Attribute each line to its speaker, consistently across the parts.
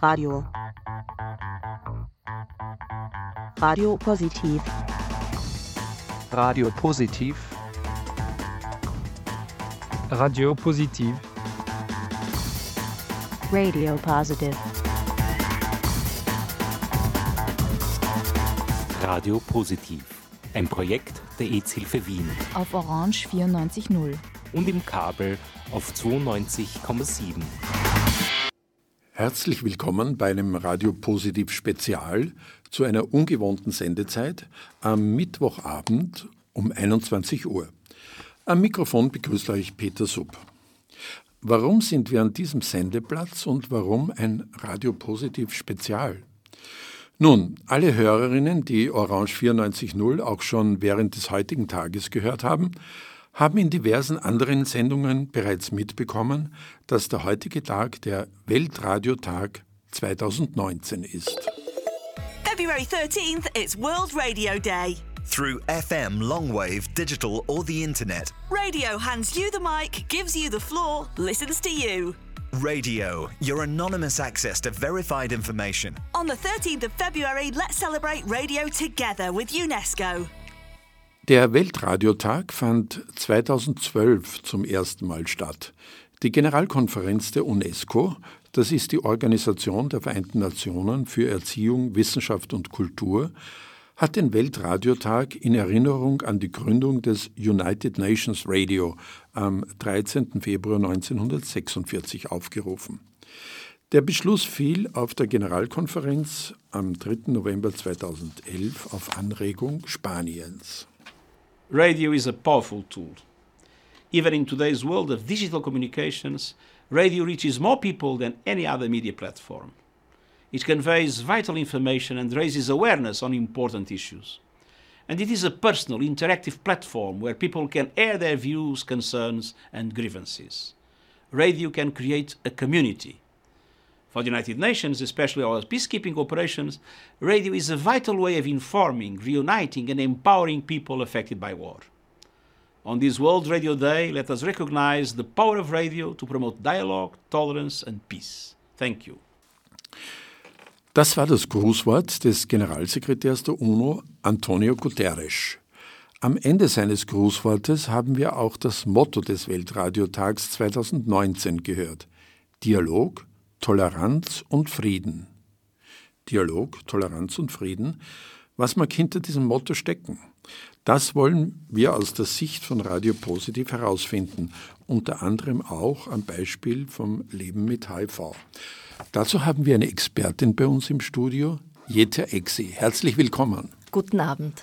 Speaker 1: Radio. Radio Positiv.
Speaker 2: Radio Positiv.
Speaker 3: Radio Positiv.
Speaker 1: Radio Positive.
Speaker 4: Radio Positiv. Ein Projekt der EZ-Hilfe Wien.
Speaker 5: Auf Orange 94.0.
Speaker 4: Und im Kabel auf 92,7.
Speaker 6: Herzlich willkommen bei einem Radio Positiv Spezial zu einer ungewohnten Sendezeit am Mittwochabend um 21 Uhr. Am Mikrofon begrüßt euch Peter Sub. Warum sind wir an diesem Sendeplatz und warum ein Radio Positiv Spezial? Nun, alle Hörerinnen, die Orange 94.0 auch schon während des heutigen Tages gehört haben, haben in diversen anderen Sendungen bereits mitbekommen, dass der heutige Tag der Weltradiotag 2019 ist.
Speaker 7: February 13th, it's World Radio Day.
Speaker 8: Through FM, longwave, digital, or the internet.
Speaker 7: Radio hands you the mic, gives you the floor, listens to you.
Speaker 8: Radio, your anonymous access to verified information.
Speaker 7: On the 13th of February, let's celebrate radio together with UNESCO.
Speaker 6: Der Weltradiotag fand 2012 zum ersten Mal statt. Die Generalkonferenz der UNESCO, das ist die Organisation der Vereinten Nationen für Erziehung, Wissenschaft und Kultur, hat den Weltradiotag in Erinnerung an die Gründung des United Nations Radio am 13. Februar 1946 aufgerufen. Der Beschluss fiel auf der Generalkonferenz am 3. November 2011 auf Anregung Spaniens.
Speaker 9: Radio is a powerful tool. Even in today's world of digital communications, radio reaches more people than any other media platform. It conveys vital information and raises awareness on important issues. And it is a personal, interactive platform where people can air their views, concerns, and grievances. Radio can create a community. For the United Nations, especially our peacekeeping operations, radio is a vital way of informing, reuniting, and empowering people affected by war. On this World Radio Day, let us recognize the power of radio to promote dialogue, tolerance, and peace. Thank you.
Speaker 6: Das war das Grußwort des Generalsekretärs der UNO, Antonio Guterres. Am Ende seines Grußwortes haben wir auch das Motto des Weltradiotags 2019 gehört. Dialog, Toleranz und Frieden. Dialog, Toleranz und Frieden. Was mag hinter diesem Motto stecken? Das wollen wir aus der Sicht von Radio Positiv herausfinden, unter anderem auch am Beispiel vom Leben mit HIV. Dazu haben wir eine Expertin bei uns im Studio, Jeta Exi. Herzlich willkommen.
Speaker 10: Guten Abend.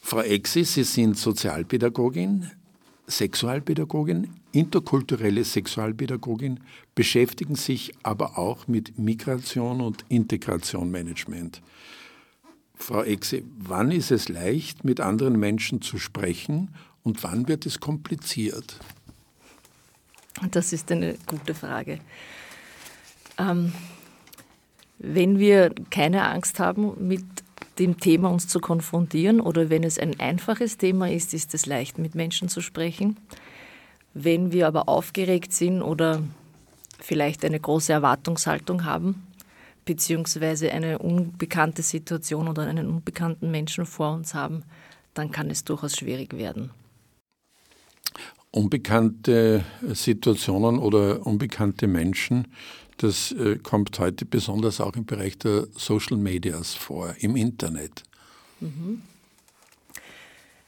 Speaker 6: Frau Exi, Sie sind Sozialpädagogin, Sexualpädagogin, interkulturelle Sexualpädagogin, beschäftigen sich aber auch mit Migration und Integrationmanagement. Frau Exe, wann ist es leicht, mit anderen Menschen zu sprechen und wann wird es kompliziert?
Speaker 10: Das ist eine gute Frage. Ähm, wenn wir keine Angst haben, mit dem Thema uns zu konfrontieren oder wenn es ein einfaches Thema ist, ist es leicht, mit Menschen zu sprechen. Wenn wir aber aufgeregt sind oder vielleicht eine große Erwartungshaltung haben, beziehungsweise eine unbekannte Situation oder einen unbekannten Menschen vor uns haben, dann kann es durchaus schwierig werden.
Speaker 6: Unbekannte Situationen oder unbekannte Menschen, das äh, kommt heute besonders auch im Bereich der Social Medias vor, im Internet.
Speaker 10: Mhm.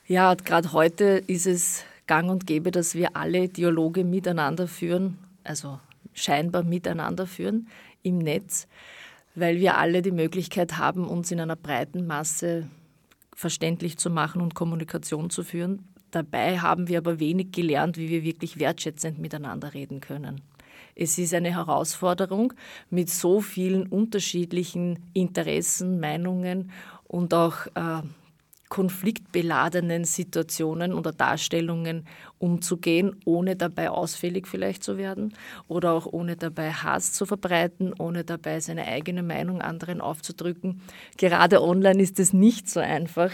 Speaker 10: Ja, gerade heute ist es gang und gäbe, dass wir alle Dialoge miteinander führen, also scheinbar miteinander führen im Netz, weil wir alle die Möglichkeit haben, uns in einer breiten Masse verständlich zu machen und Kommunikation zu führen. Dabei haben wir aber wenig gelernt, wie wir wirklich wertschätzend miteinander reden können. Es ist eine Herausforderung mit so vielen unterschiedlichen Interessen, Meinungen und auch äh, konfliktbeladenen Situationen oder Darstellungen umzugehen, ohne dabei ausfällig vielleicht zu werden oder auch ohne dabei Hass zu verbreiten, ohne dabei seine eigene Meinung anderen aufzudrücken. Gerade online ist es nicht so einfach,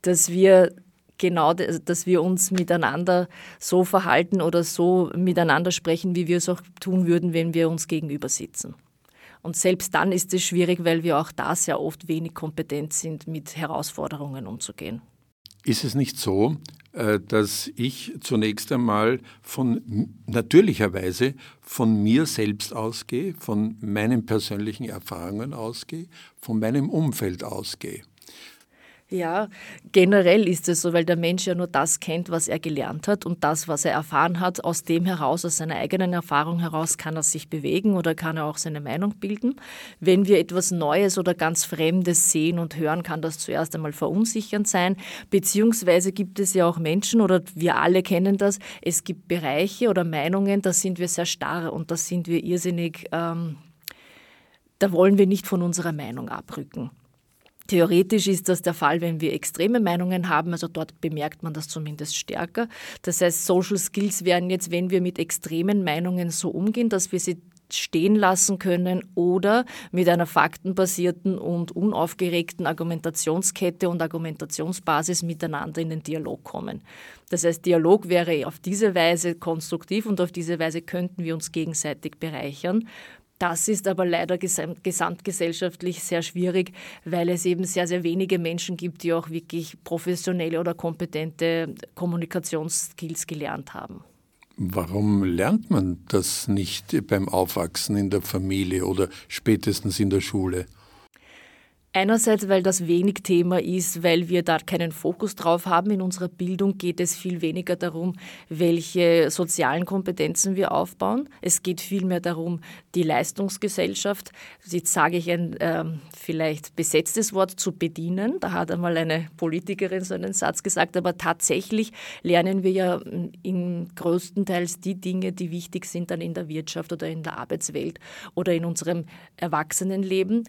Speaker 10: dass wir genau, dass wir uns miteinander so verhalten oder so miteinander sprechen, wie wir es auch tun würden, wenn wir uns gegenüber sitzen. Und selbst dann ist es schwierig, weil wir auch da sehr oft wenig kompetent sind, mit Herausforderungen umzugehen.
Speaker 6: Ist es nicht so, äh, dass ich zunächst einmal von natürlicherweise von mir selbst ausgehe, von meinen persönlichen Erfahrungen ausgehe, von meinem Umfeld ausgehe?
Speaker 10: Ja, generell ist es so, weil der Mensch ja nur das kennt, was er gelernt hat und das, was er erfahren hat, aus dem heraus, aus seiner eigenen Erfahrung heraus kann er sich bewegen oder kann er auch seine Meinung bilden. Wenn wir etwas Neues oder ganz Fremdes sehen und hören, kann das zuerst einmal verunsichernd sein. Beziehungsweise gibt es ja auch Menschen oder wir alle kennen das, es gibt Bereiche oder Meinungen, da sind wir sehr starr und da sind wir irrsinnig, ähm, da wollen wir nicht von unserer Meinung abrücken. Theoretisch ist das der Fall, wenn wir extreme Meinungen haben, also dort bemerkt man das zumindest stärker. Das heißt, Social Skills wären jetzt, wenn wir mit extremen Meinungen so umgehen, dass wir sie stehen lassen können oder mit einer faktenbasierten und unaufgeregten Argumentationskette und Argumentationsbasis miteinander in den Dialog kommen. Das heißt, Dialog wäre auf diese Weise konstruktiv und auf diese Weise könnten wir uns gegenseitig bereichern. Das ist aber leider gesamtgesellschaftlich sehr schwierig, weil es eben sehr, sehr wenige Menschen gibt, die auch wirklich professionelle oder kompetente Kommunikationsskills gelernt haben.
Speaker 6: Warum lernt man das nicht beim Aufwachsen in der Familie oder spätestens in der Schule?
Speaker 10: Einerseits, weil das wenig Thema ist, weil wir da keinen Fokus drauf haben. In unserer Bildung geht es viel weniger darum, welche sozialen Kompetenzen wir aufbauen. Es geht vielmehr darum, die Leistungsgesellschaft, jetzt sage ich ein äh, vielleicht besetztes Wort, zu bedienen. Da hat einmal eine Politikerin so einen Satz gesagt, aber tatsächlich lernen wir ja in größtenteils die Dinge, die wichtig sind dann in der Wirtschaft oder in der Arbeitswelt oder in unserem Erwachsenenleben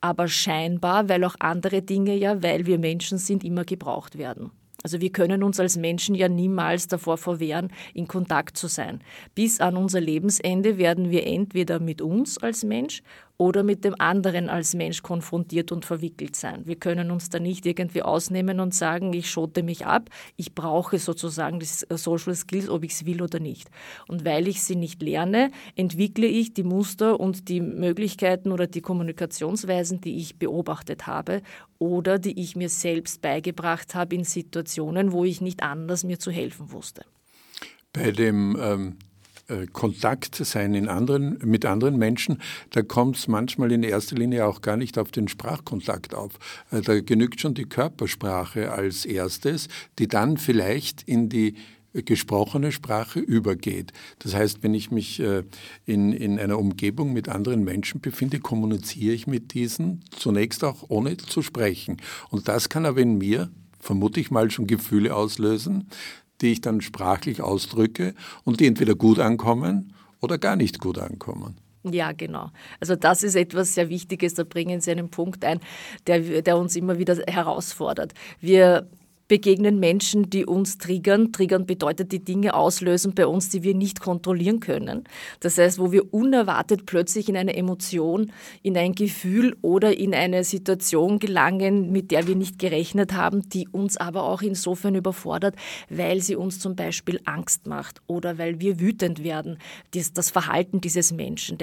Speaker 10: aber scheinbar, weil auch andere Dinge ja, weil wir Menschen sind, immer gebraucht werden. Also wir können uns als Menschen ja niemals davor verwehren, in Kontakt zu sein. Bis an unser Lebensende werden wir entweder mit uns als Mensch oder mit dem anderen als Mensch konfrontiert und verwickelt sein. Wir können uns da nicht irgendwie ausnehmen und sagen, ich schote mich ab, ich brauche sozusagen die Social Skills, ob ich es will oder nicht. Und weil ich sie nicht lerne, entwickle ich die Muster und die Möglichkeiten oder die Kommunikationsweisen, die ich beobachtet habe oder die ich mir selbst beigebracht habe in Situationen, wo ich nicht anders mir zu helfen wusste.
Speaker 6: Bei dem ähm äh, Kontakt sein in anderen, mit anderen Menschen, da kommt es manchmal in erster Linie auch gar nicht auf den Sprachkontakt auf. Äh, da genügt schon die Körpersprache als erstes, die dann vielleicht in die gesprochene Sprache übergeht. Das heißt, wenn ich mich äh, in, in einer Umgebung mit anderen Menschen befinde, kommuniziere ich mit diesen zunächst auch ohne zu sprechen. Und das kann aber in mir, vermute ich mal, schon Gefühle auslösen, die ich dann sprachlich ausdrücke und die entweder gut ankommen oder gar nicht gut ankommen.
Speaker 10: Ja, genau. Also das ist etwas sehr Wichtiges. Da bringen Sie einen Punkt ein, der, der uns immer wieder herausfordert. Wir begegnen Menschen, die uns triggern. Triggern bedeutet, die Dinge auslösen bei uns, die wir nicht kontrollieren können. Das heißt, wo wir unerwartet plötzlich in eine Emotion, in ein Gefühl oder in eine Situation gelangen, mit der wir nicht gerechnet haben, die uns aber auch insofern überfordert, weil sie uns zum Beispiel Angst macht oder weil wir wütend werden. Das, das Verhalten dieses Menschen.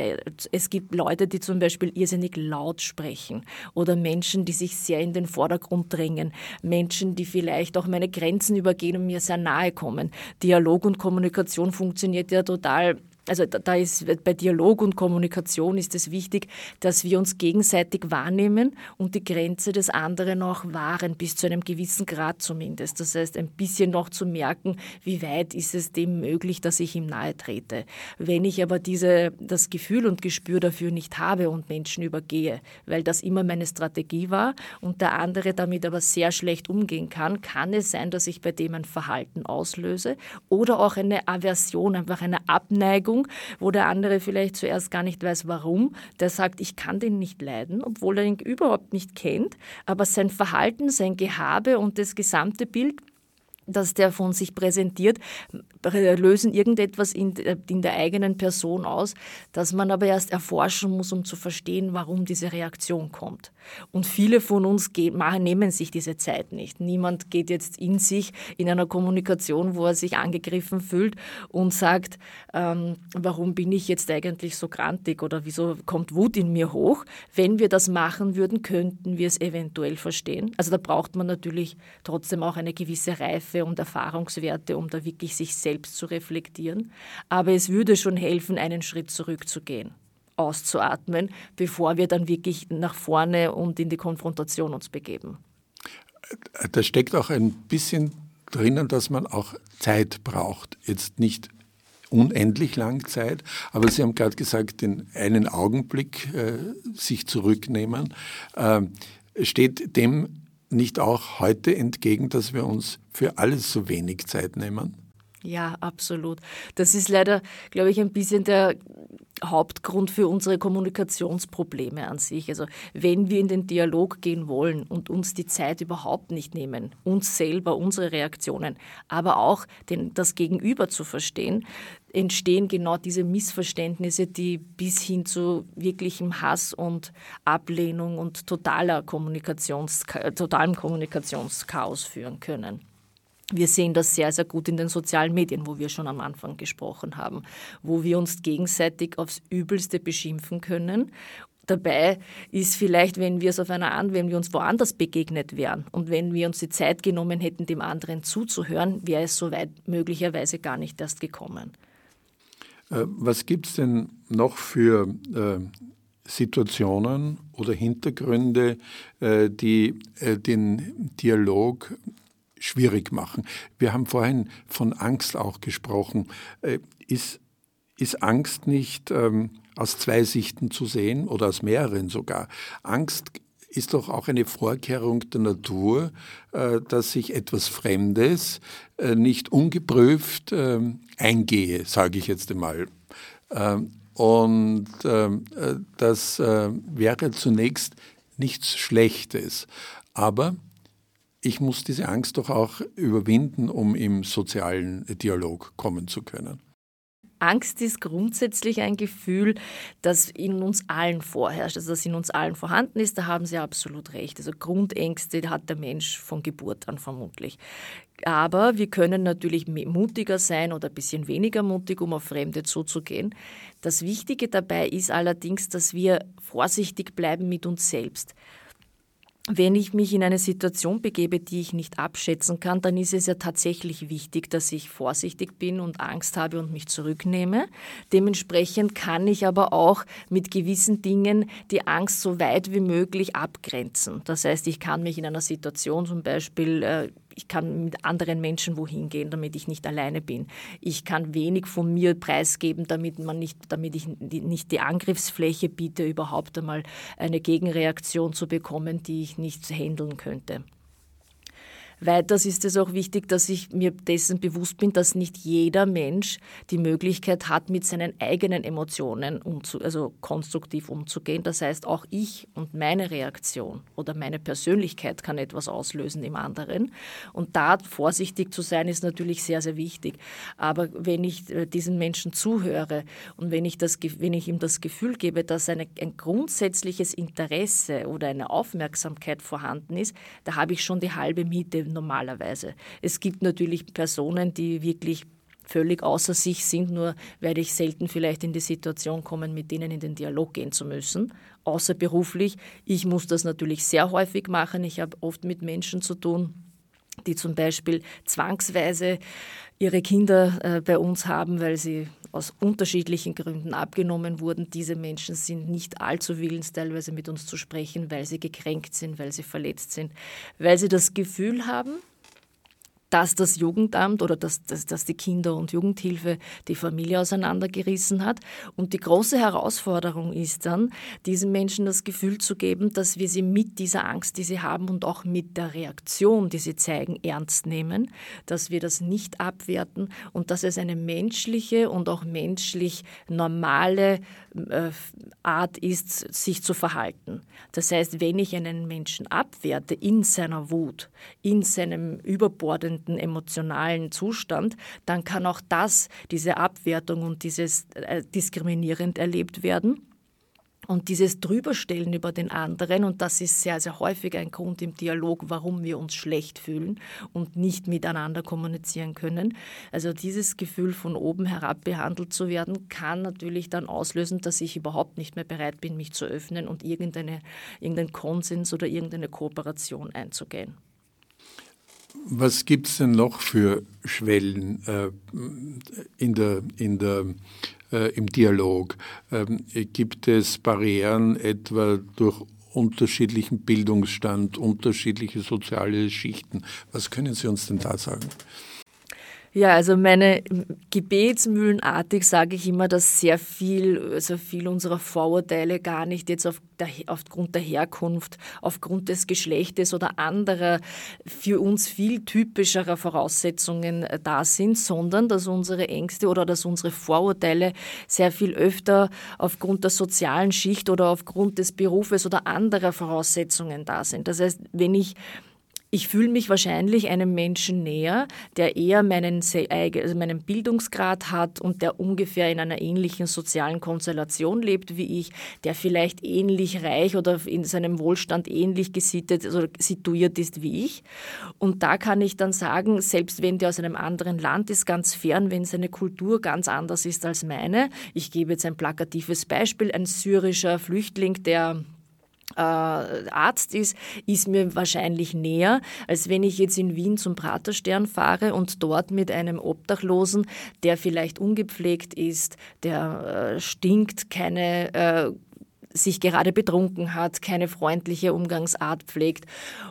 Speaker 10: Es gibt Leute, die zum Beispiel irrsinnig laut sprechen oder Menschen, die sich sehr in den Vordergrund drängen. Menschen, die vielleicht vielleicht auch meine Grenzen übergehen und mir sehr nahe kommen. Dialog und Kommunikation funktioniert ja total also da ist bei Dialog und Kommunikation ist es wichtig, dass wir uns gegenseitig wahrnehmen und die Grenze des anderen auch wahren, bis zu einem gewissen Grad zumindest. Das heißt, ein bisschen noch zu merken, wie weit ist es dem möglich, dass ich ihm nahe trete. Wenn ich aber diese, das Gefühl und Gespür dafür nicht habe und Menschen übergehe, weil das immer meine Strategie war und der andere damit aber sehr schlecht umgehen kann, kann es sein, dass ich bei dem ein Verhalten auslöse oder auch eine Aversion, einfach eine Abneigung Beziehung, wo der andere vielleicht zuerst gar nicht weiß, warum. Der sagt, ich kann den nicht leiden, obwohl er ihn überhaupt nicht kennt. Aber sein Verhalten, sein Gehabe und das gesamte Bild dass der von sich präsentiert, lösen irgendetwas in, in der eigenen Person aus, dass man aber erst erforschen muss, um zu verstehen, warum diese Reaktion kommt. Und viele von uns gehen, nehmen sich diese Zeit nicht. Niemand geht jetzt in sich in einer Kommunikation, wo er sich angegriffen fühlt und sagt, ähm, warum bin ich jetzt eigentlich so grantig oder wieso kommt Wut in mir hoch. Wenn wir das machen würden, könnten wir es eventuell verstehen. Also da braucht man natürlich trotzdem auch eine gewisse Reife und Erfahrungswerte, um da wirklich sich selbst zu reflektieren. Aber es würde schon helfen, einen Schritt zurückzugehen auszuatmen, bevor wir dann wirklich nach vorne und in die Konfrontation uns begeben.
Speaker 6: Da steckt auch ein bisschen drinnen, dass man auch Zeit braucht. Jetzt nicht unendlich lang Zeit, aber Sie haben gerade gesagt, in einen Augenblick äh, sich zurücknehmen. Äh, steht dem nicht auch heute entgegen, dass wir uns für alles so wenig Zeit nehmen?
Speaker 10: Ja, absolut. Das ist leider, glaube ich, ein bisschen der Hauptgrund für unsere Kommunikationsprobleme an sich. Also wenn wir in den Dialog gehen wollen und uns die Zeit überhaupt nicht nehmen, uns selber, unsere Reaktionen, aber auch den, das Gegenüber zu verstehen, entstehen genau diese Missverständnisse, die bis hin zu wirklichem Hass und Ablehnung und totaler Kommunikations, totalem Kommunikationschaos führen können. Wir sehen das sehr, sehr gut in den sozialen Medien, wo wir schon am Anfang gesprochen haben, wo wir uns gegenseitig aufs Übelste beschimpfen können. Dabei ist vielleicht, wenn wir es auf einer Art, wenn wir uns woanders begegnet wären und wenn wir uns die Zeit genommen hätten, dem anderen zuzuhören, wäre es soweit möglicherweise gar nicht erst gekommen.
Speaker 6: Äh, was gibt es denn noch für äh, Situationen oder Hintergründe, äh, die äh, den Dialog schwierig machen. Wir haben vorhin von Angst auch gesprochen. Äh, ist, ist Angst nicht ähm, aus zwei Sichten zu sehen oder aus mehreren sogar? Angst ist doch auch eine Vorkehrung der Natur, äh, dass ich etwas Fremdes äh, nicht ungeprüft äh, eingehe, sage ich jetzt einmal. Ähm, und ähm, äh, das äh, wäre zunächst nichts Schlechtes. Aber ich muss diese Angst doch auch überwinden, um im sozialen Dialog kommen zu können.
Speaker 10: Angst ist grundsätzlich ein Gefühl, das in uns allen vorherrscht, also das in uns allen vorhanden ist. Da haben Sie absolut recht. Also Grundängste hat der Mensch von Geburt an vermutlich. Aber wir können natürlich mutiger sein oder ein bisschen weniger mutig, um auf Fremde zuzugehen. Das Wichtige dabei ist allerdings, dass wir vorsichtig bleiben mit uns selbst wenn ich mich in eine Situation begebe, die ich nicht abschätzen kann, dann ist es ja tatsächlich wichtig, dass ich vorsichtig bin und Angst habe und mich zurücknehme. Dementsprechend kann ich aber auch mit gewissen Dingen die Angst so weit wie möglich abgrenzen. Das heißt, ich kann mich in einer Situation zum Beispiel äh, ich kann mit anderen Menschen wohin gehen, damit ich nicht alleine bin. Ich kann wenig von mir preisgeben, damit man nicht, damit ich nicht die Angriffsfläche biete, überhaupt einmal eine Gegenreaktion zu bekommen, die ich nicht handeln könnte. Weiters ist es auch wichtig, dass ich mir dessen bewusst bin, dass nicht jeder Mensch die Möglichkeit hat, mit seinen eigenen Emotionen umzu also konstruktiv umzugehen. Das heißt, auch ich und meine Reaktion oder meine Persönlichkeit kann etwas auslösen im anderen. Und da vorsichtig zu sein, ist natürlich sehr, sehr wichtig. Aber wenn ich äh, diesen Menschen zuhöre und wenn ich, das, wenn ich ihm das Gefühl gebe, dass eine, ein grundsätzliches Interesse oder eine Aufmerksamkeit vorhanden ist, da habe ich schon die halbe Miete normalerweise. Es gibt natürlich Personen, die wirklich völlig außer sich sind, nur werde ich selten vielleicht in die Situation kommen, mit denen in den Dialog gehen zu müssen, außer beruflich. Ich muss das natürlich sehr häufig machen. Ich habe oft mit Menschen zu tun, die zum Beispiel zwangsweise ihre Kinder äh, bei uns haben, weil sie aus unterschiedlichen Gründen abgenommen wurden. Diese Menschen sind nicht allzu willens, teilweise mit uns zu sprechen, weil sie gekränkt sind, weil sie verletzt sind, weil sie das Gefühl haben, dass das Jugendamt oder dass, dass, dass die Kinder- und Jugendhilfe die Familie auseinandergerissen hat. Und die große Herausforderung ist dann, diesen Menschen das Gefühl zu geben, dass wir sie mit dieser Angst, die sie haben und auch mit der Reaktion, die sie zeigen, ernst nehmen, dass wir das nicht abwerten und dass es eine menschliche und auch menschlich normale Art ist, sich zu verhalten. Das heißt, wenn ich einen Menschen abwerte in seiner Wut, in seinem überbordenden emotionalen Zustand, dann kann auch das, diese Abwertung und dieses äh, diskriminierend erlebt werden. Und dieses Drüberstellen über den anderen, und das ist sehr, sehr häufig ein Grund im Dialog, warum wir uns schlecht fühlen und nicht miteinander kommunizieren können. Also dieses Gefühl von oben herab behandelt zu werden, kann natürlich dann auslösen, dass ich überhaupt nicht mehr bereit bin, mich zu öffnen und irgendeine, irgendeinen Konsens oder irgendeine Kooperation einzugehen.
Speaker 6: Was gibt es denn noch für Schwellen äh, in der, in der im Dialog? Ähm, gibt es Barrieren etwa durch unterschiedlichen Bildungsstand, unterschiedliche soziale Schichten? Was können Sie uns denn da sagen?
Speaker 10: Ja, also meine gebetsmühlenartig sage ich immer, dass sehr viel, also viel unserer Vorurteile gar nicht jetzt auf der, aufgrund der Herkunft, aufgrund des Geschlechtes oder anderer für uns viel typischerer Voraussetzungen äh, da sind, sondern dass unsere Ängste oder dass unsere Vorurteile sehr viel öfter aufgrund der sozialen Schicht oder aufgrund des Berufes oder anderer Voraussetzungen da sind. Das heißt, wenn ich ich fühle mich wahrscheinlich einem Menschen näher, der eher meinen, also meinen Bildungsgrad hat und der ungefähr in einer ähnlichen sozialen Konstellation lebt wie ich, der vielleicht ähnlich reich oder in seinem Wohlstand ähnlich gesittet oder also situiert ist wie ich. Und da kann ich dann sagen, selbst wenn der aus einem anderen Land ist, ganz fern, wenn seine Kultur ganz anders ist als meine. Ich gebe jetzt ein plakatives Beispiel, ein syrischer Flüchtling, der äh, Arzt ist, ist mir wahrscheinlich näher, als wenn ich jetzt in Wien zum Praterstern fahre und dort mit einem Obdachlosen, der vielleicht ungepflegt ist, der äh, stinkt, keine äh, sich gerade betrunken hat, keine freundliche Umgangsart pflegt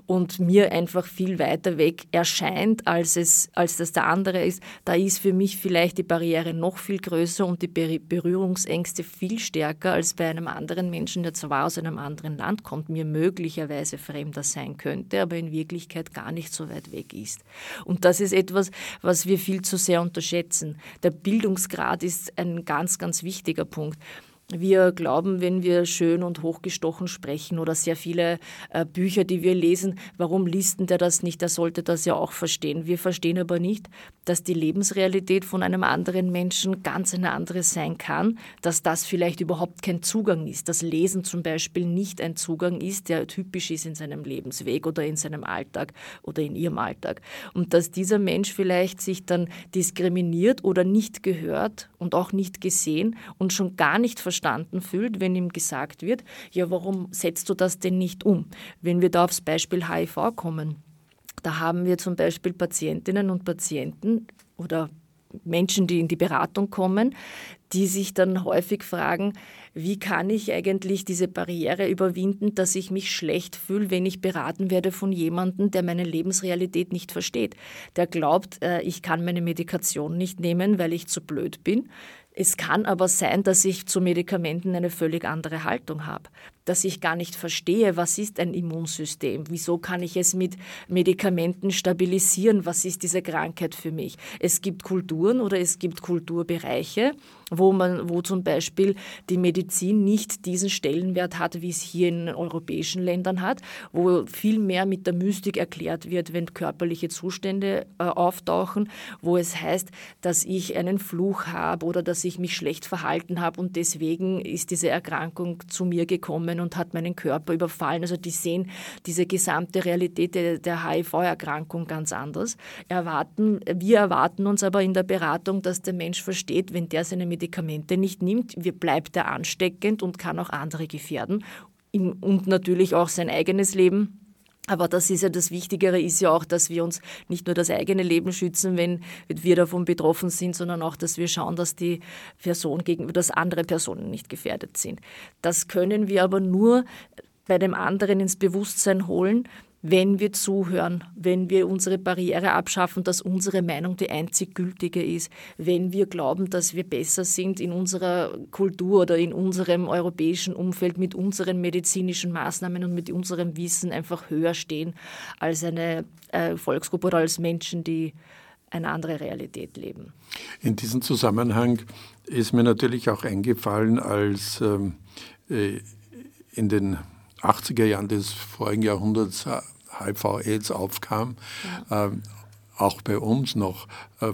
Speaker 10: und mir einfach viel weiter weg erscheint, als, es, als das der andere ist, da ist für mich vielleicht die Barriere noch viel größer und die Berührungsängste viel stärker als bei einem anderen Menschen, der zwar aus einem anderen Land kommt, mir möglicherweise fremder sein könnte, aber in Wirklichkeit gar nicht so weit weg ist. Und das ist etwas, was wir viel zu sehr unterschätzen. Der Bildungsgrad ist ein ganz, ganz wichtiger Punkt. Wir glauben, wenn wir schön und hochgestochen sprechen oder sehr viele äh, Bücher, die wir lesen, warum liest denn der das nicht? Der sollte das ja auch verstehen. Wir verstehen aber nicht, dass die Lebensrealität von einem anderen Menschen ganz eine andere sein kann, dass das vielleicht überhaupt kein Zugang ist, dass Lesen zum Beispiel nicht ein Zugang ist, der typisch ist in seinem Lebensweg oder in seinem Alltag oder in ihrem Alltag. Und dass dieser Mensch vielleicht sich dann diskriminiert oder nicht gehört und auch nicht gesehen und schon gar nicht verstanden fühlt, wenn ihm gesagt wird, ja, warum setzt du das denn nicht um? Wenn wir da aufs Beispiel HIV kommen, da haben wir zum Beispiel Patientinnen und Patienten oder Menschen, die in die Beratung kommen, die sich dann häufig fragen, wie kann ich eigentlich diese Barriere überwinden, dass ich mich schlecht fühle, wenn ich beraten werde von jemandem, der meine Lebensrealität nicht versteht, der glaubt, äh, ich kann meine Medikation nicht nehmen, weil ich zu blöd bin. Es kann aber sein, dass ich zu Medikamenten eine völlig andere Haltung habe, dass ich gar nicht verstehe, was ist ein Immunsystem, wieso kann ich es mit Medikamenten stabilisieren, was ist diese Krankheit für mich. Es gibt Kulturen oder es gibt Kulturbereiche, wo man, wo zum Beispiel die Medizin nicht diesen Stellenwert hat, wie es hier in europäischen Ländern hat, wo viel mehr mit der Mystik erklärt wird, wenn körperliche Zustände äh, auftauchen, wo es heißt, dass ich einen Fluch habe oder dass ich mich schlecht verhalten habe und deswegen ist diese Erkrankung zu mir gekommen und hat meinen Körper überfallen. Also die sehen diese gesamte Realität der, der HIV-Erkrankung ganz anders. Erwarten, wir erwarten uns aber in der Beratung, dass der Mensch versteht, wenn der seine Medikamente nicht nimmt, bleibt er ansteckend und kann auch andere gefährden und natürlich auch sein eigenes Leben. Aber das ist ja das Wichtigere, ist ja auch, dass wir uns nicht nur das eigene Leben schützen, wenn wir davon betroffen sind, sondern auch, dass wir schauen, dass die Person gegenüber, dass andere Personen nicht gefährdet sind. Das können wir aber nur bei dem anderen ins Bewusstsein holen, wenn wir zuhören, wenn wir unsere Barriere abschaffen, dass unsere Meinung die einzig gültige ist, wenn wir glauben, dass wir besser sind in unserer Kultur oder in unserem europäischen Umfeld mit unseren medizinischen Maßnahmen und mit unserem Wissen einfach höher stehen als eine äh, Volksgruppe oder als Menschen, die eine andere Realität leben.
Speaker 6: In diesem Zusammenhang ist mir natürlich auch eingefallen, als ähm, äh, in den 80er Jahren des vorigen Jahrhunderts HIV-Aids aufkam, ja. ähm, auch bei uns noch äh,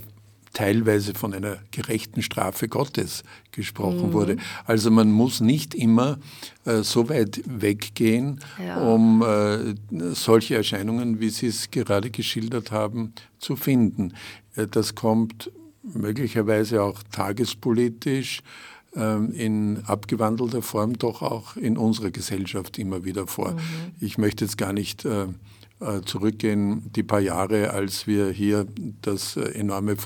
Speaker 6: teilweise von einer gerechten Strafe Gottes gesprochen mhm. wurde. Also man muss nicht immer äh, so weit weggehen, ja. um äh, solche Erscheinungen, wie Sie es gerade geschildert haben, zu finden. Äh, das kommt möglicherweise auch tagespolitisch ähm, in abgewandelter Form doch auch in unserer Gesellschaft immer wieder vor. Mhm. Ich möchte jetzt gar nicht äh, zurückgehen, die paar Jahre, als wir hier das äh, enorme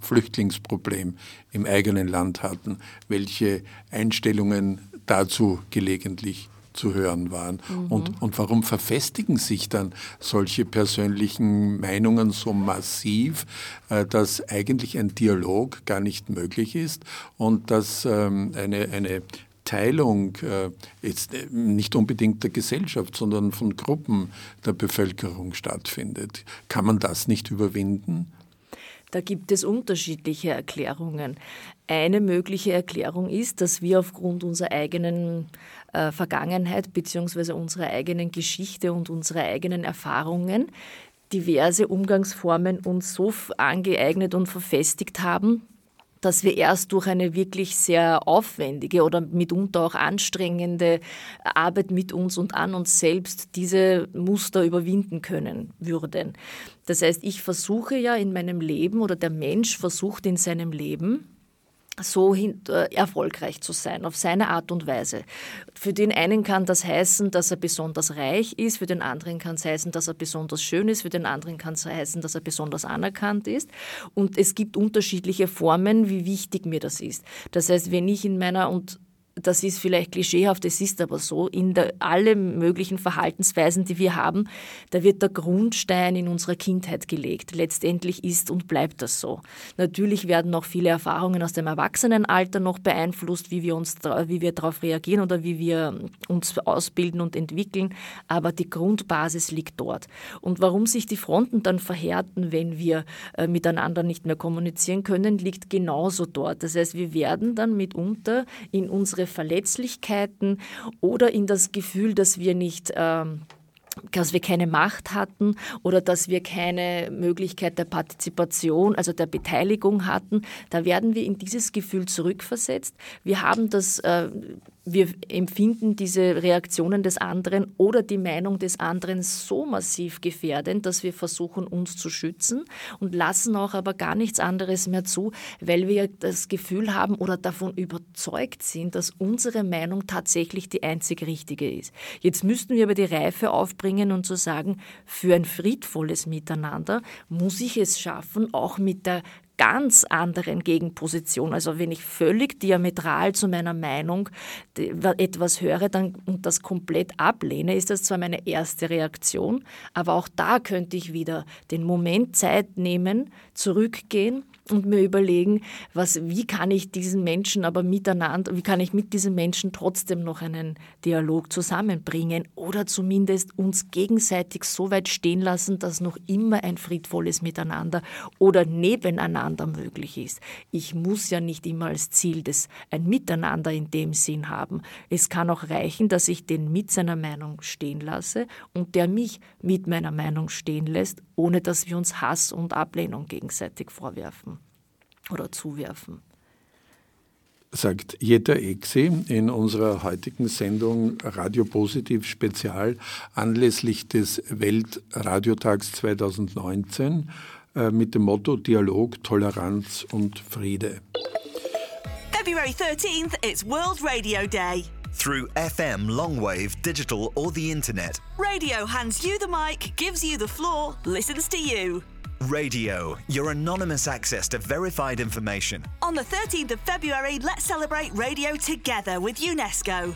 Speaker 6: Flüchtlingsproblem im eigenen Land hatten, welche Einstellungen dazu gelegentlich zu hören waren. Mhm. Und, und warum verfestigen sich dann solche persönlichen Meinungen so massiv, äh, dass eigentlich ein Dialog gar nicht möglich ist und dass ähm, eine, eine Teilung äh, jetzt äh, nicht unbedingt der Gesellschaft, sondern von Gruppen der Bevölkerung stattfindet. Kann man das nicht überwinden?
Speaker 10: Da gibt es unterschiedliche Erklärungen. Eine mögliche Erklärung ist, dass wir aufgrund unserer eigenen äh, Vergangenheit bzw. unserer eigenen Geschichte und unserer eigenen Erfahrungen diverse Umgangsformen uns so angeeignet und verfestigt haben, dass wir erst durch eine wirklich sehr aufwendige oder mitunter auch anstrengende Arbeit mit uns und an uns selbst diese Muster überwinden können würden. Das heißt, ich versuche ja in meinem Leben oder der Mensch versucht in seinem Leben, so hin, äh, erfolgreich zu sein, auf seine Art und Weise. Für den einen kann das heißen, dass er besonders reich ist, für den anderen kann es heißen, dass er besonders schön ist, für den anderen kann es heißen, dass er besonders anerkannt ist. Und es gibt unterschiedliche Formen, wie wichtig mir das ist. Das heißt, wenn ich in meiner, und das ist vielleicht klischeehaft, es ist aber so, in der, alle möglichen Verhaltensweisen, die wir haben, da wird der Grundstein in unserer Kindheit gelegt. Letztendlich ist und bleibt das so. Natürlich werden noch viele Erfahrungen aus dem Erwachsenenalter noch beeinflusst, wie wir uns, wie wir darauf reagieren oder wie wir uns ausbilden und entwickeln, aber die Grundbasis liegt dort. Und warum sich die Fronten dann verhärten, wenn wir äh, miteinander nicht mehr kommunizieren können, liegt genauso dort. Das heißt, wir werden dann mitunter in unsere unsere Verletzlichkeiten oder in das Gefühl, dass wir nicht ähm, dass wir keine Macht hatten oder dass wir keine Möglichkeit der Partizipation, also der Beteiligung hatten, da werden wir in dieses Gefühl zurückversetzt. Wir haben das äh, wir empfinden diese Reaktionen des anderen oder die Meinung des anderen so massiv gefährdend, dass wir versuchen, uns zu schützen und lassen auch aber gar nichts anderes mehr zu, weil wir das Gefühl haben oder davon überzeugt sind, dass unsere Meinung tatsächlich die einzig richtige ist. Jetzt müssten wir aber die Reife aufbringen und zu sagen, für ein friedvolles Miteinander muss ich es schaffen, auch mit der ganz anderen Gegenposition. Also wenn ich völlig diametral zu meiner Meinung etwas höre dann, und das komplett ablehne, ist das zwar meine erste Reaktion, aber auch da könnte ich wieder den Moment Zeit nehmen, zurückgehen und mir überlegen, was, wie kann ich diesen Menschen aber miteinander, wie kann ich mit diesen Menschen trotzdem noch einen Dialog zusammenbringen oder zumindest uns gegenseitig so weit stehen lassen, dass noch immer ein friedvolles Miteinander oder nebeneinander möglich ist. Ich muss ja nicht immer als Ziel des ein Miteinander in dem Sinn haben. Es kann auch reichen, dass ich den mit seiner Meinung stehen lasse und der mich mit meiner Meinung stehen lässt, ohne dass wir uns Hass und Ablehnung gegenseitig vorwerfen oder zuwerfen.
Speaker 6: Sagt Jetta Exi in unserer heutigen Sendung Radio Positiv Spezial anlässlich des Weltradiotags 2019 äh, mit dem Motto Dialog, Toleranz und Friede.
Speaker 7: February 13th, it's World Radio Day.
Speaker 8: Through FM, longwave, digital, or the internet.
Speaker 7: Radio hands you the mic, gives you the floor, listens to you.
Speaker 8: Radio, your anonymous access to verified information.
Speaker 7: On the 13th of February, let's celebrate radio together with UNESCO.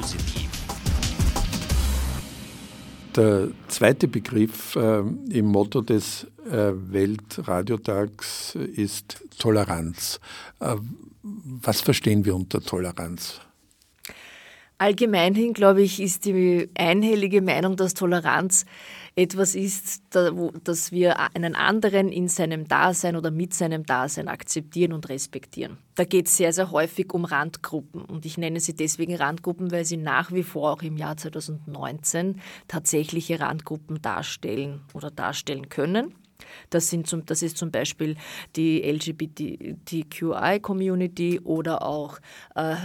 Speaker 4: Positiv.
Speaker 6: Der zweite Begriff äh, im Motto des äh, Weltradiotags ist Toleranz. Äh, was verstehen wir unter Toleranz?
Speaker 10: Allgemeinhin, glaube ich, ist die einhellige Meinung, dass Toleranz etwas ist, dass wir einen anderen in seinem Dasein oder mit seinem Dasein akzeptieren und respektieren. Da geht es sehr, sehr häufig um Randgruppen. Und ich nenne sie deswegen Randgruppen, weil sie nach wie vor auch im Jahr 2019 tatsächliche Randgruppen darstellen oder darstellen können. Das, sind zum, das ist zum Beispiel die LGBTQI-Community oder auch äh,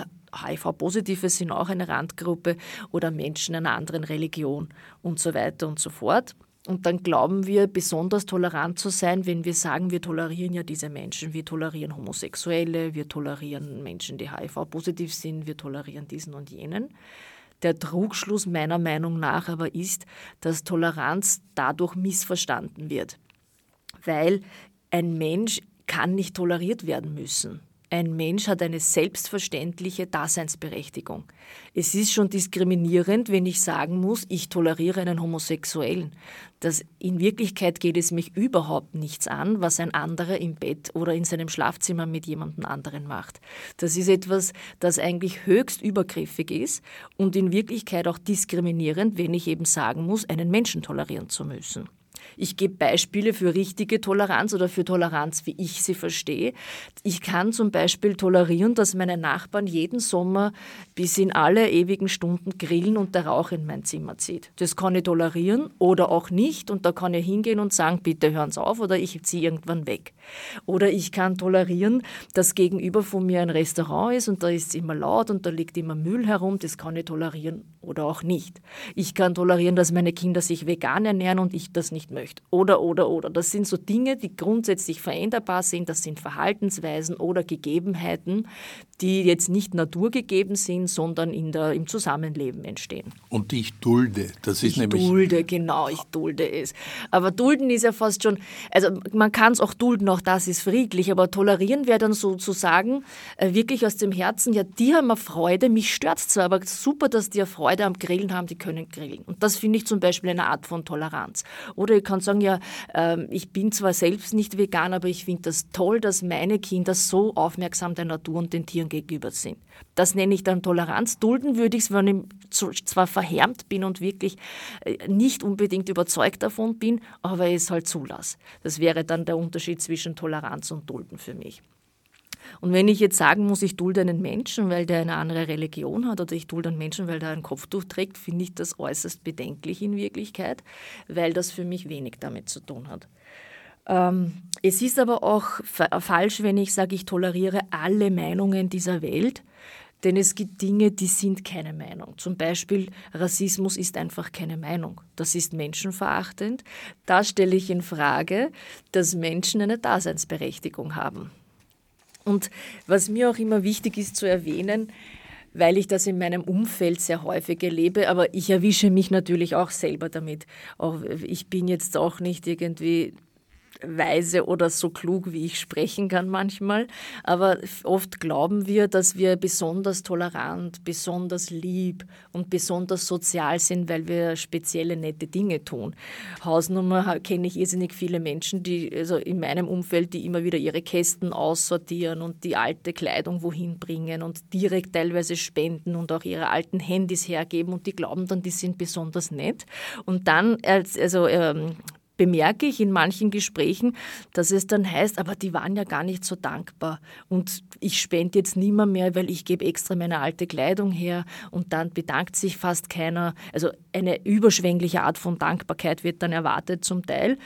Speaker 10: HIV-Positive sind auch eine Randgruppe oder Menschen einer anderen Religion und so weiter und so fort. Und dann glauben wir, besonders tolerant zu sein, wenn wir sagen, wir tolerieren ja diese Menschen. Wir tolerieren Homosexuelle, wir tolerieren Menschen, die HIV-positiv sind, wir tolerieren diesen und jenen. Der Trugschluss meiner Meinung nach aber ist, dass Toleranz dadurch missverstanden wird. Weil ein Mensch kann nicht toleriert werden müssen. Ein Mensch hat eine selbstverständliche Daseinsberechtigung. Es ist schon diskriminierend, wenn ich sagen muss, ich toleriere einen Homosexuellen. Das, in Wirklichkeit geht es mich überhaupt nichts an, was ein anderer im Bett oder in seinem Schlafzimmer mit jemandem anderen macht. Das ist etwas, das eigentlich höchst übergriffig ist und in Wirklichkeit auch diskriminierend, wenn ich eben sagen muss, einen Menschen tolerieren zu müssen. Ich gebe Beispiele für richtige Toleranz oder für Toleranz, wie ich sie verstehe. Ich kann zum Beispiel tolerieren, dass meine Nachbarn jeden Sommer bis in alle ewigen Stunden grillen und der Rauch in mein Zimmer zieht. Das kann ich tolerieren oder auch nicht und da kann ich hingehen und sagen, bitte hören Sie auf oder ich ziehe irgendwann weg. Oder ich kann tolerieren, dass gegenüber von mir ein Restaurant ist und da ist es immer laut und da liegt immer Müll herum, das kann ich tolerieren oder auch nicht. Ich kann tolerieren, dass meine Kinder sich vegan ernähren und ich das nicht möchte. Oder, oder, oder. Das sind so Dinge, die grundsätzlich veränderbar sind. Das sind Verhaltensweisen oder Gegebenheiten, die jetzt nicht naturgegeben sind, sondern in der, im Zusammenleben entstehen.
Speaker 6: Und ich dulde. Das ist
Speaker 10: ich
Speaker 6: nämlich.
Speaker 10: dulde, genau, ich dulde es. Aber dulden ist ja fast schon, also man kann es auch dulden, auch das ist friedlich, aber tolerieren wäre dann sozusagen äh, wirklich aus dem Herzen, ja, die haben eine Freude, mich stört es zwar, aber super, dass die eine Freude am Grillen haben, die können grillen. Und das finde ich zum Beispiel eine Art von Toleranz. Oder kann sagen, ja, äh, ich bin zwar selbst nicht vegan, aber ich finde das toll, dass meine Kinder so aufmerksam der Natur und den Tieren Tieren gegenüber sind. Das nenne ich dann Toleranz. Dulden würde ich es, wenn ich zwar verhärmt bin und wirklich äh, nicht unbedingt überzeugt davon bin, aber es halt zulasse. Das wäre dann der Unterschied zwischen Toleranz und Dulden für mich. Und wenn ich jetzt sagen muss, ich dulde einen Menschen, weil der eine andere Religion hat, oder ich dulde einen Menschen, weil der ein Kopftuch trägt, finde ich das äußerst bedenklich in Wirklichkeit, weil das für mich wenig damit zu tun hat. Ähm, es ist aber auch falsch, wenn ich sage, ich toleriere alle Meinungen dieser Welt, denn es gibt Dinge, die sind keine Meinung. Zum Beispiel Rassismus ist einfach keine Meinung. Das ist menschenverachtend. Da stelle ich in Frage, dass Menschen eine Daseinsberechtigung haben. Und was mir auch immer wichtig ist zu erwähnen, weil ich das in meinem Umfeld sehr häufig erlebe, aber ich erwische mich natürlich auch selber damit. Ich bin jetzt auch nicht irgendwie weise oder so klug, wie ich sprechen kann manchmal. Aber oft glauben wir, dass wir besonders tolerant, besonders lieb und besonders sozial sind, weil wir spezielle nette Dinge tun. Hausnummer kenne ich irrsinnig viele Menschen, die, also in meinem Umfeld, die immer wieder ihre Kästen aussortieren und die alte Kleidung wohin bringen und direkt teilweise spenden und auch ihre alten Handys hergeben und die glauben dann, die sind besonders nett. Und dann, also ähm, bemerke ich in manchen Gesprächen, dass es dann heißt, aber die waren ja gar nicht so dankbar und ich spende jetzt nimmer mehr, weil ich gebe extra meine alte Kleidung her und dann bedankt sich fast keiner. Also eine überschwängliche Art von Dankbarkeit wird dann erwartet zum Teil.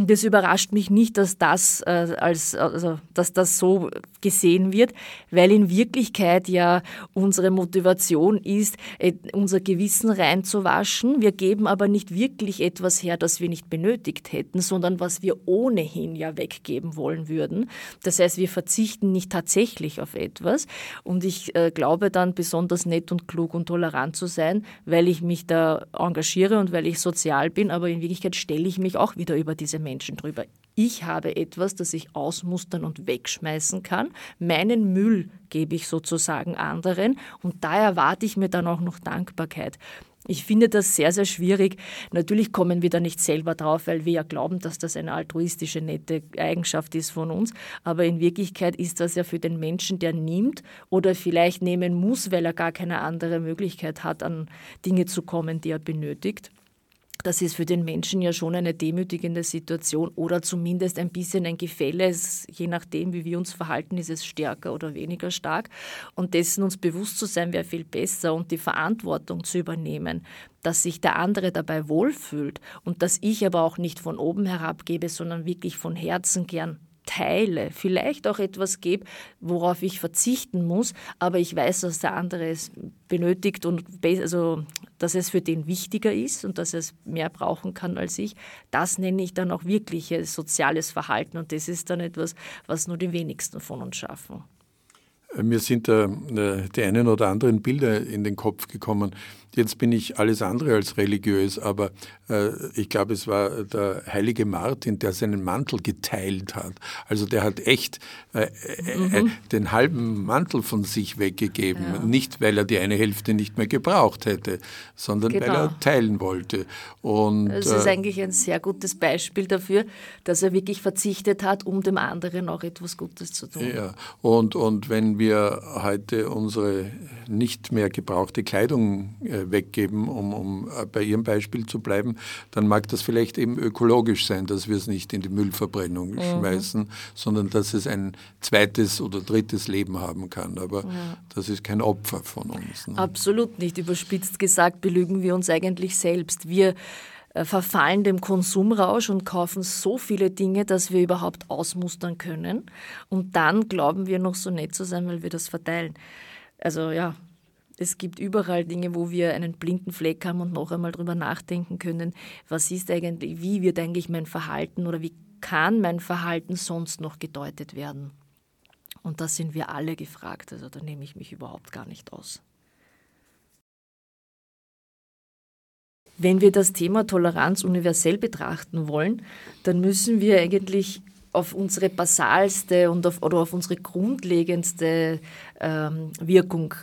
Speaker 10: Und es überrascht mich nicht, dass das, äh, als, also, dass das so gesehen wird, weil in Wirklichkeit ja unsere Motivation ist, äh, unser Gewissen reinzuwaschen. Wir geben aber nicht wirklich etwas her, das wir nicht benötigt hätten, sondern was wir ohnehin ja weggeben wollen würden. Das heißt, wir verzichten nicht tatsächlich auf etwas. Und ich äh, glaube dann besonders nett und klug und tolerant zu sein, weil ich mich da engagiere und weil ich sozial bin, aber in Wirklichkeit stelle ich mich auch wieder über diese Menschen Menschen drüber. Ich habe etwas, das ich ausmustern und wegschmeißen kann. Meinen Müll gebe ich sozusagen anderen und da erwarte ich mir dann auch noch Dankbarkeit. Ich finde das sehr, sehr schwierig. Natürlich kommen wir da nicht selber drauf, weil wir ja glauben, dass das eine altruistische, nette Eigenschaft ist von uns. Aber in Wirklichkeit ist das ja für den Menschen, der nimmt oder vielleicht nehmen muss, weil er gar keine andere Möglichkeit hat, an Dinge zu kommen, die er benötigt das ist für den Menschen ja schon eine demütigende Situation oder zumindest ein bisschen ein Gefälle. Je nachdem, wie wir uns verhalten, ist es stärker oder weniger stark. Und dessen uns bewusst zu sein, wäre viel besser und die Verantwortung zu übernehmen, dass sich der andere dabei wohlfühlt und dass ich aber auch nicht von oben herab gebe, sondern wirklich von Herzen gern teile, vielleicht auch etwas gebe, worauf ich verzichten muss, aber ich weiß, dass der andere es benötigt und also, dass es für den wichtiger ist und dass er es mehr brauchen kann als ich, das nenne ich dann auch wirkliches soziales Verhalten und das ist dann etwas, was nur die wenigsten von uns schaffen.
Speaker 6: Mir sind äh, die einen oder anderen Bilder in den Kopf gekommen. Jetzt bin ich alles andere als religiös, aber äh, ich glaube, es war der heilige Martin, der seinen Mantel geteilt hat. Also der hat echt äh, äh, äh mhm. den halben Mantel von sich weggegeben. Ja. Nicht, weil er die eine Hälfte nicht mehr gebraucht hätte, sondern genau. weil er teilen wollte.
Speaker 10: Und, das ist äh, eigentlich ein sehr gutes Beispiel dafür, dass er wirklich verzichtet hat, um dem anderen auch etwas Gutes zu tun.
Speaker 6: Ja, und, und wenn wir heute unsere nicht mehr gebrauchte Kleidung äh, weggeben, um, um äh, bei Ihrem Beispiel zu bleiben, dann mag das vielleicht eben ökologisch sein, dass wir es nicht in die Müllverbrennung mhm. schmeißen, sondern dass es ein zweites oder drittes Leben haben kann. Aber ja. das ist kein Opfer von uns.
Speaker 10: Ne? Absolut nicht. Überspitzt gesagt belügen wir uns eigentlich selbst. Wir äh, verfallen dem Konsumrausch und kaufen so viele Dinge, dass wir überhaupt ausmustern können. Und dann glauben wir noch so nett zu sein, weil wir das verteilen. Also ja, es gibt überall Dinge, wo wir einen blinden Fleck haben und noch einmal drüber nachdenken können, was ist eigentlich, wie wird eigentlich mein Verhalten oder wie kann mein Verhalten sonst noch gedeutet werden? Und da sind wir alle gefragt, also da nehme ich mich überhaupt gar nicht aus. Wenn wir das Thema Toleranz universell betrachten wollen, dann müssen wir eigentlich auf unsere basalste und auf, oder auf unsere grundlegendste ähm, Wirkung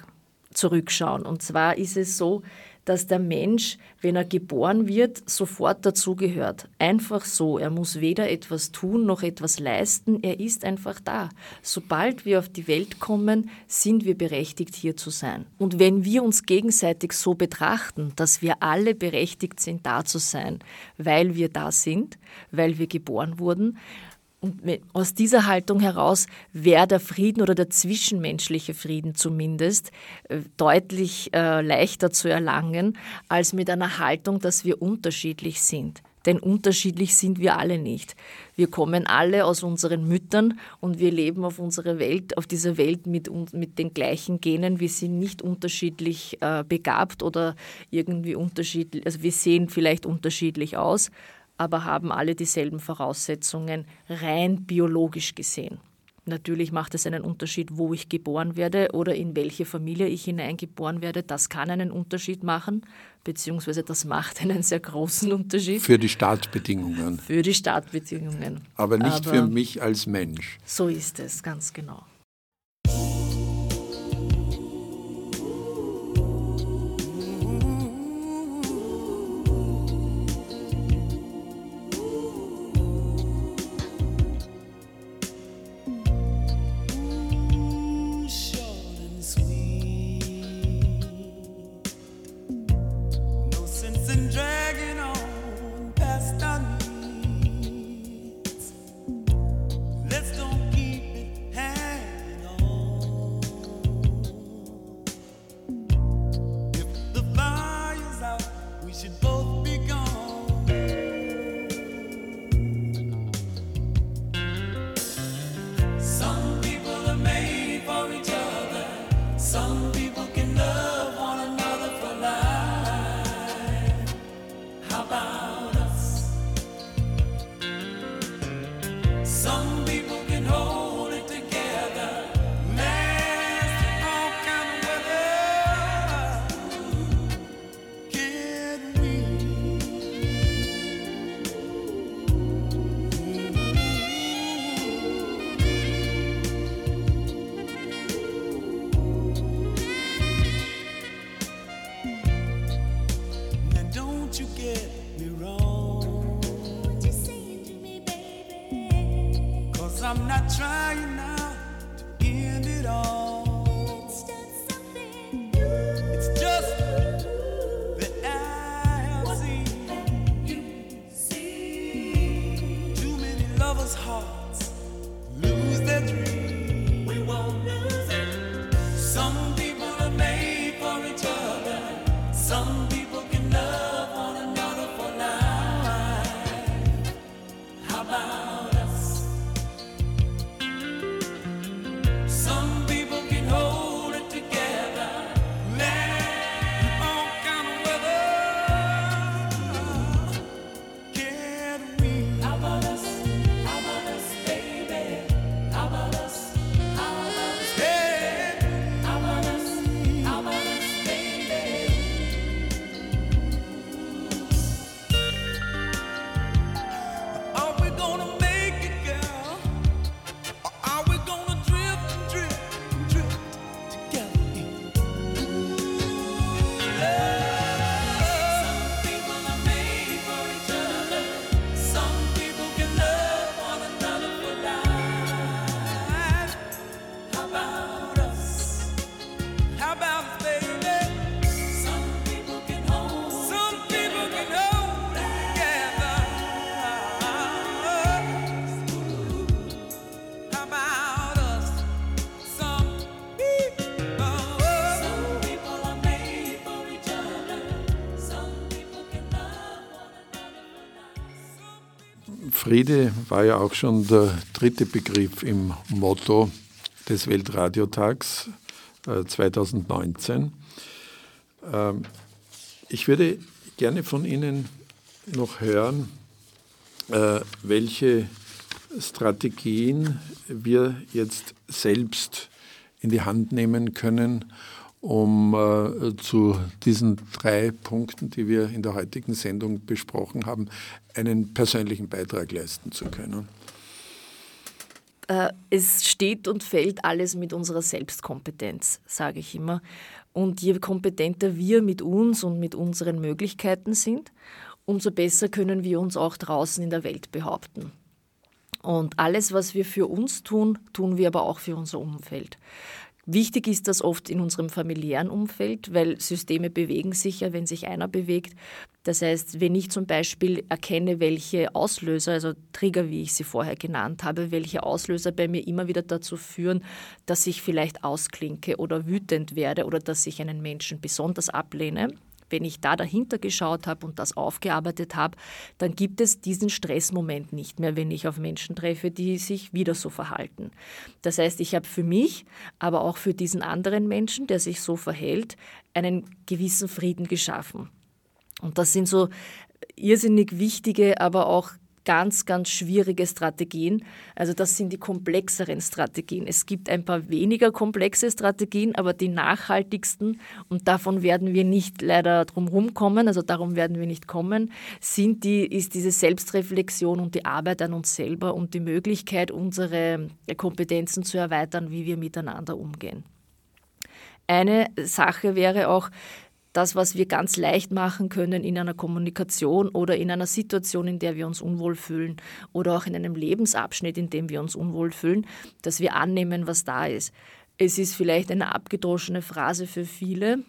Speaker 10: zurückschauen. Und zwar ist es so, dass der Mensch, wenn er geboren wird, sofort dazugehört. Einfach so. Er muss weder etwas tun noch etwas leisten. Er ist einfach da. Sobald wir auf die Welt kommen, sind wir berechtigt, hier zu sein. Und wenn wir uns gegenseitig so betrachten, dass wir alle berechtigt sind, da zu sein, weil wir da sind, weil wir geboren wurden, und aus dieser Haltung heraus wäre der Frieden oder der zwischenmenschliche Frieden zumindest äh, deutlich äh, leichter zu erlangen, als mit einer Haltung, dass wir unterschiedlich sind. Denn unterschiedlich sind wir alle nicht. Wir kommen alle aus unseren Müttern und wir leben auf unserer Welt, auf dieser Welt mit, mit den gleichen Genen. Wir sind nicht unterschiedlich äh, begabt oder irgendwie unterschiedlich, also wir sehen vielleicht unterschiedlich aus, aber haben alle dieselben Voraussetzungen rein biologisch gesehen. Natürlich macht es einen Unterschied, wo ich geboren werde oder in welche Familie ich hineingeboren werde. Das kann einen Unterschied machen, beziehungsweise das macht einen sehr großen Unterschied.
Speaker 6: Für die Startbedingungen.
Speaker 10: Für die Startbedingungen.
Speaker 6: Aber nicht Aber für mich als Mensch.
Speaker 10: So ist es, ganz genau.
Speaker 2: lover's heart.
Speaker 6: Friede war ja auch schon der dritte Begriff im Motto des Weltradiotags äh, 2019. Ähm, ich würde gerne von Ihnen noch hören, äh, welche Strategien wir jetzt selbst in die Hand nehmen können, um äh, zu diesen drei Punkten, die wir in der heutigen Sendung besprochen haben, einen persönlichen Beitrag leisten zu können.
Speaker 10: Äh, es steht und fällt alles mit unserer Selbstkompetenz, sage ich immer. Und je kompetenter wir mit uns und mit unseren Möglichkeiten sind, umso besser können wir uns auch draußen in der Welt behaupten. Und alles, was wir für uns tun, tun wir aber auch für unser Umfeld. Wichtig ist das oft in unserem familiären Umfeld, weil Systeme bewegen sich ja, wenn sich einer bewegt. Das heißt, wenn ich zum Beispiel erkenne, welche Auslöser, also Trigger, wie ich sie vorher genannt habe, welche Auslöser bei mir immer wieder dazu führen, dass ich vielleicht ausklinke oder wütend werde oder dass ich einen Menschen besonders ablehne, wenn ich da dahinter geschaut habe und das aufgearbeitet habe, dann gibt es diesen Stressmoment nicht mehr, wenn ich auf Menschen treffe, die sich wieder so verhalten. Das heißt, ich habe für mich, aber auch für diesen anderen Menschen, der sich so verhält, einen gewissen Frieden geschaffen. Und das sind so irrsinnig wichtige, aber auch ganz, ganz schwierige Strategien. Also das sind die komplexeren Strategien. Es gibt ein paar weniger komplexe Strategien, aber die nachhaltigsten, und davon werden wir nicht leider drum rumkommen, also darum werden wir nicht kommen, sind die, ist diese Selbstreflexion und die Arbeit an uns selber und die Möglichkeit, unsere Kompetenzen zu erweitern, wie wir miteinander umgehen. Eine Sache wäre auch, das, was wir ganz leicht machen können in einer Kommunikation oder in einer Situation, in der wir uns unwohl fühlen oder auch in einem Lebensabschnitt, in dem wir uns unwohl fühlen, dass wir annehmen, was da ist. Es ist vielleicht eine abgedroschene Phrase für viele,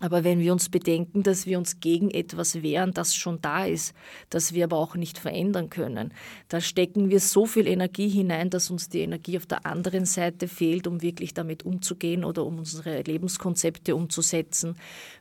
Speaker 10: aber wenn wir uns bedenken, dass wir uns gegen etwas wehren, das schon da ist, das wir aber auch nicht verändern können, da stecken wir so viel Energie hinein, dass uns die Energie auf der anderen Seite fehlt, um wirklich damit umzugehen oder um unsere Lebenskonzepte umzusetzen.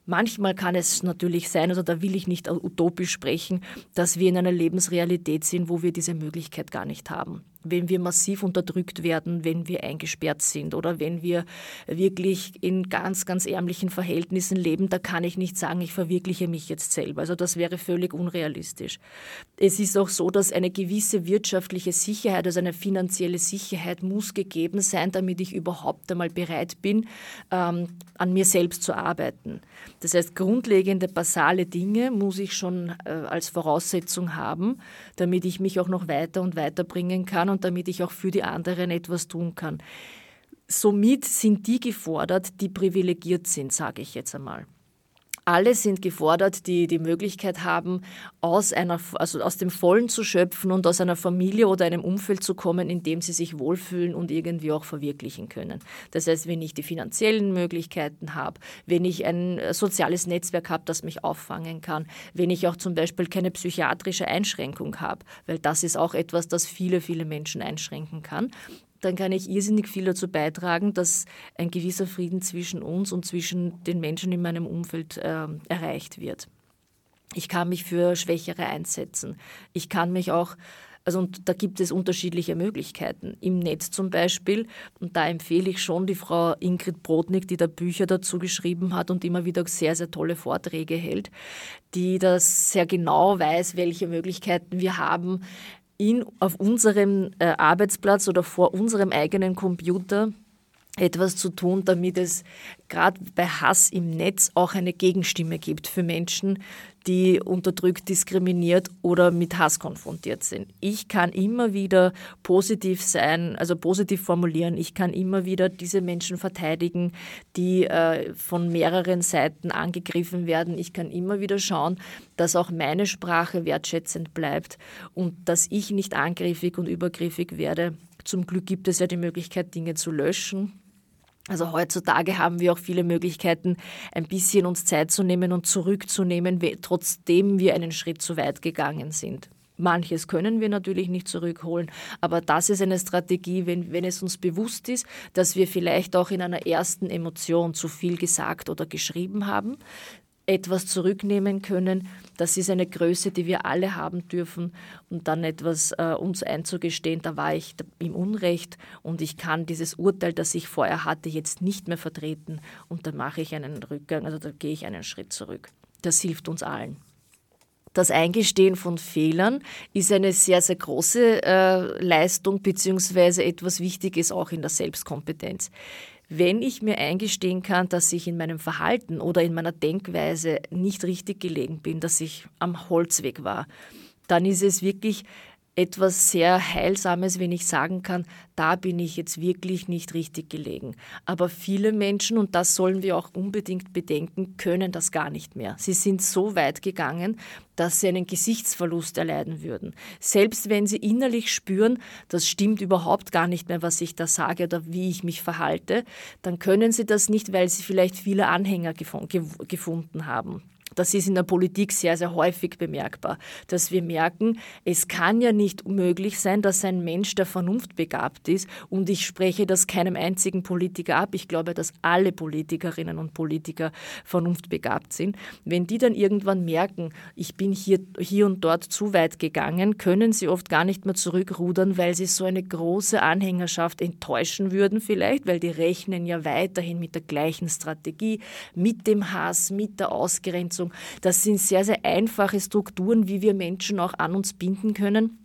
Speaker 10: Manchmal kann es natürlich sein, oder da will ich nicht utopisch sprechen, dass wir in einer Lebensrealität sind, wo wir diese Möglichkeit gar nicht haben wenn wir massiv unterdrückt werden, wenn wir eingesperrt sind oder wenn wir wirklich in ganz, ganz ärmlichen Verhältnissen leben, da kann ich nicht sagen, ich verwirkliche mich jetzt selber. Also das wäre völlig unrealistisch. Es ist auch so, dass eine gewisse wirtschaftliche Sicherheit, also eine finanzielle Sicherheit muss gegeben sein, damit ich überhaupt einmal bereit bin, ähm, an mir selbst zu arbeiten. Das heißt, grundlegende, basale Dinge muss ich schon äh, als Voraussetzung haben, damit ich mich auch noch weiter und weiter bringen kann und damit ich auch für die anderen etwas tun kann. Somit sind die gefordert, die privilegiert sind, sage ich jetzt einmal. Alle sind gefordert, die die Möglichkeit haben, aus, einer, also aus dem Vollen zu schöpfen und aus einer Familie oder einem Umfeld zu kommen, in dem sie sich wohlfühlen und irgendwie auch verwirklichen können. Das heißt, wenn ich die finanziellen Möglichkeiten habe, wenn ich ein soziales Netzwerk habe, das mich auffangen kann, wenn ich auch zum Beispiel keine psychiatrische Einschränkung habe, weil das ist auch etwas, das viele, viele Menschen einschränken kann, dann kann ich irrsinnig viel dazu beitragen, dass ein gewisser Frieden zwischen uns und zwischen den Menschen in meinem Umfeld äh, erreicht wird. Ich kann mich für Schwächere einsetzen. Ich kann mich auch also und da gibt es unterschiedliche Möglichkeiten. Im Netz zum Beispiel, und da empfehle ich schon die Frau Ingrid Brodnik, die da Bücher dazu geschrieben hat und immer wieder sehr, sehr tolle Vorträge hält, die das sehr genau weiß, welche Möglichkeiten wir haben, in, auf unserem äh, Arbeitsplatz oder vor unserem eigenen Computer etwas zu tun, damit es gerade bei Hass im Netz auch eine Gegenstimme gibt für Menschen, die unterdrückt, diskriminiert oder mit Hass konfrontiert sind. Ich kann immer wieder positiv sein, also positiv formulieren. Ich kann immer wieder diese Menschen verteidigen, die äh, von mehreren Seiten angegriffen werden. Ich kann immer wieder schauen, dass auch meine Sprache wertschätzend bleibt und dass ich nicht angriffig und übergriffig werde. Zum Glück gibt es ja die Möglichkeit, Dinge zu löschen also heutzutage haben wir auch viele Möglichkeiten, ein bisschen uns Zeit zu nehmen und zurückzunehmen, trotzdem wir einen Schritt zu weit gegangen sind. Manches können wir natürlich nicht zurückholen, aber das ist eine Strategie, wenn, wenn es uns bewusst ist, dass wir vielleicht auch in einer ersten Emotion zu viel gesagt oder geschrieben haben, etwas zurücknehmen können. Das ist eine Größe, die wir alle haben dürfen und dann etwas äh, uns einzugestehen, da war ich im Unrecht und ich kann dieses Urteil, das ich vorher hatte, jetzt nicht mehr vertreten und dann mache ich einen Rückgang, also da gehe ich einen Schritt zurück. Das hilft uns allen. Das Eingestehen von Fehlern ist eine sehr, sehr große äh, Leistung beziehungsweise etwas Wichtiges auch in der Selbstkompetenz wenn ich mir eingestehen kann, dass ich in meinem Verhalten oder in meiner Denkweise nicht richtig gelegen bin, dass ich am Holzweg war, dann ist es wirklich etwas sehr Heilsames, wenn ich sagen kann, da bin ich jetzt wirklich nicht richtig gelegen. Aber viele Menschen, und das sollen wir auch unbedingt bedenken, können das gar nicht mehr. Sie sind so weit gegangen, dass sie einen Gesichtsverlust erleiden würden. Selbst wenn sie innerlich spüren, das stimmt überhaupt gar nicht mehr, was ich da sage oder wie ich mich verhalte, dann können sie das nicht, weil sie vielleicht viele Anhänger gefunden haben. Das ist in der Politik sehr, sehr häufig bemerkbar, dass wir merken, es kann ja nicht möglich sein, dass ein Mensch, der vernunftbegabt ist, und ich spreche das keinem einzigen Politiker ab, ich glaube, dass alle Politikerinnen und Politiker vernunftbegabt sind, wenn die dann irgendwann merken, ich bin hier, hier und dort zu weit gegangen, können sie oft gar nicht mehr zurückrudern, weil sie so eine große Anhängerschaft enttäuschen würden vielleicht, weil die rechnen ja weiterhin mit der gleichen Strategie, mit dem Hass, mit der Ausgrenzung Vernetzung. Das sind sehr, sehr einfache Strukturen, wie wir Menschen auch an uns binden können,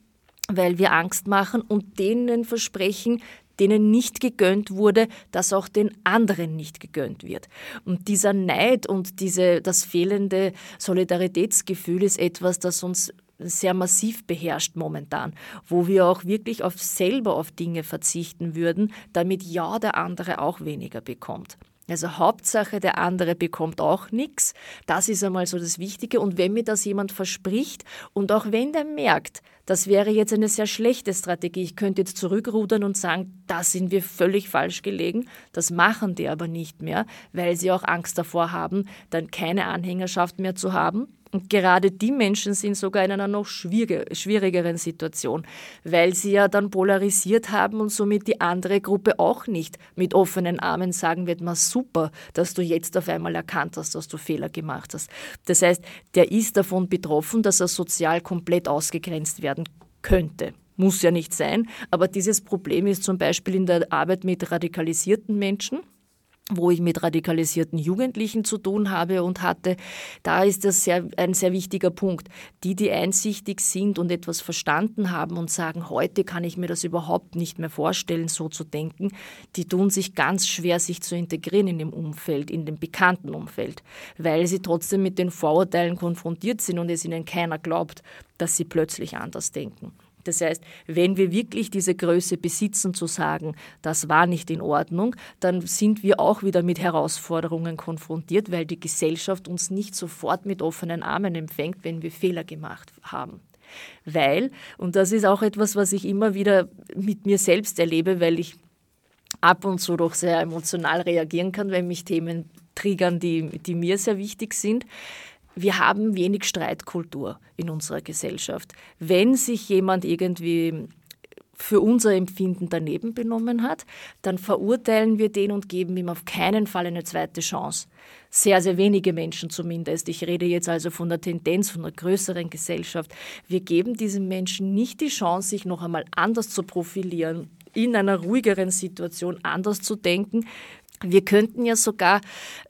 Speaker 10: weil wir Angst machen und denen versprechen, denen nicht gegönnt wurde, dass auch den anderen nicht gegönnt wird. Und dieser Neid und diese, das fehlende Solidaritätsgefühl ist etwas, das uns sehr massiv beherrscht momentan, wo wir auch wirklich auf selber auf Dinge verzichten würden, damit ja der andere auch weniger bekommt. Also Hauptsache, der andere bekommt auch nichts. Das ist einmal so das Wichtige. Und wenn mir das jemand verspricht und auch wenn der merkt, das wäre jetzt eine sehr schlechte Strategie, ich könnte jetzt zurückrudern und sagen, da sind wir völlig falsch gelegen. Das machen die aber nicht mehr, weil sie auch Angst davor haben, dann keine Anhängerschaft mehr zu haben und gerade die Menschen sind sogar in einer noch schwierigeren Situation, weil sie ja dann polarisiert haben und somit die andere Gruppe auch nicht mit offenen Armen sagen wird, mal super, dass du jetzt auf einmal erkannt hast, dass du Fehler gemacht hast. Das heißt, der ist davon betroffen, dass er sozial komplett ausgegrenzt werden könnte muss ja nicht sein, aber dieses Problem ist zum Beispiel in der Arbeit mit radikalisierten Menschen wo ich mit radikalisierten Jugendlichen zu tun habe und hatte, da ist das sehr, ein sehr wichtiger Punkt. Die, die einsichtig sind und etwas verstanden haben und sagen, heute kann ich mir das überhaupt nicht mehr vorstellen, so zu denken, die tun sich ganz schwer, sich zu integrieren in dem Umfeld, in dem bekannten Umfeld, weil sie trotzdem mit den Vorurteilen konfrontiert sind und es ihnen keiner glaubt, dass sie plötzlich anders denken. Das heißt, wenn wir wirklich diese Größe besitzen, zu sagen, das war nicht in Ordnung, dann sind wir auch wieder mit Herausforderungen konfrontiert, weil die Gesellschaft uns nicht sofort mit offenen Armen empfängt, wenn wir Fehler gemacht haben. Weil, und das ist auch etwas, was ich immer wieder mit mir selbst erlebe, weil ich ab und zu doch sehr emotional reagieren kann, wenn mich Themen triggern, die, die mir sehr wichtig sind wir haben wenig Streitkultur in unserer Gesellschaft. Wenn sich jemand irgendwie für unser Empfinden daneben benommen hat, dann verurteilen wir den und geben ihm auf keinen Fall eine zweite Chance. Sehr, sehr wenige Menschen zumindest. Ich rede jetzt also von der Tendenz, von einer größeren Gesellschaft. Wir geben diesen Menschen nicht die Chance, sich noch einmal anders zu profilieren, in einer ruhigeren Situation anders zu denken, wir könnten ja sogar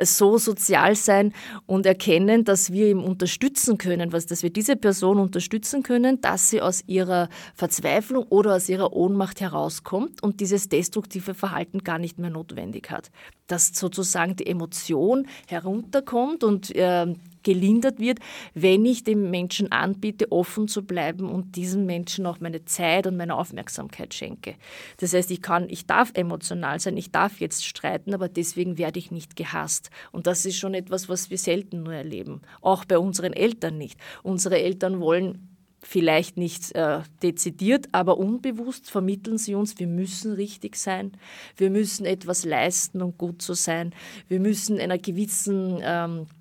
Speaker 10: so sozial sein und erkennen, dass wir ihm unterstützen können, was, dass wir diese Person unterstützen können, dass sie aus ihrer Verzweiflung oder aus ihrer Ohnmacht herauskommt und dieses destruktive Verhalten gar nicht mehr notwendig hat. Dass sozusagen die Emotion herunterkommt und äh, gelindert wird, wenn ich dem Menschen anbiete, offen zu bleiben und diesem Menschen auch meine Zeit und meine Aufmerksamkeit schenke. Das heißt, ich kann, ich darf emotional sein, ich darf jetzt streiten, aber deswegen werde ich nicht gehasst. Und das ist schon etwas, was wir selten nur erleben. Auch bei unseren Eltern nicht. Unsere Eltern wollen vielleicht nicht äh, dezidiert, aber unbewusst vermitteln sie uns, wir müssen richtig sein, wir müssen etwas leisten, um gut zu sein, wir müssen einer gewissen ähm, äh,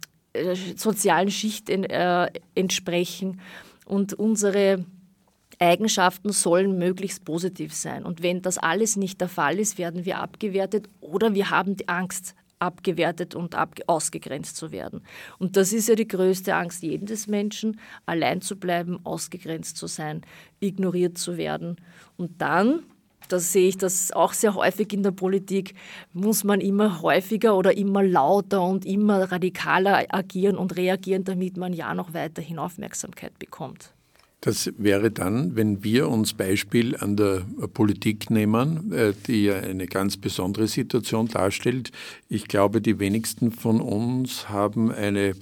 Speaker 10: sozialen Schicht äh, entsprechen und unsere Eigenschaften sollen möglichst positiv sein. Und wenn das alles nicht der Fall ist, werden wir abgewertet oder wir haben die Angst, abgewertet und ab ausgegrenzt zu werden. Und das ist ja die größte Angst jedes Menschen, allein zu bleiben, ausgegrenzt zu sein, ignoriert zu werden. Und dann das sehe ich das auch sehr häufig in der Politik, muss man immer häufiger oder immer lauter und immer radikaler agieren und reagieren, damit man ja noch weiterhin Aufmerksamkeit bekommt.
Speaker 6: Das wäre dann, wenn wir uns Beispiel an der Politik nehmen, äh, die ja eine ganz besondere Situation darstellt. Ich glaube, die wenigsten von uns haben eine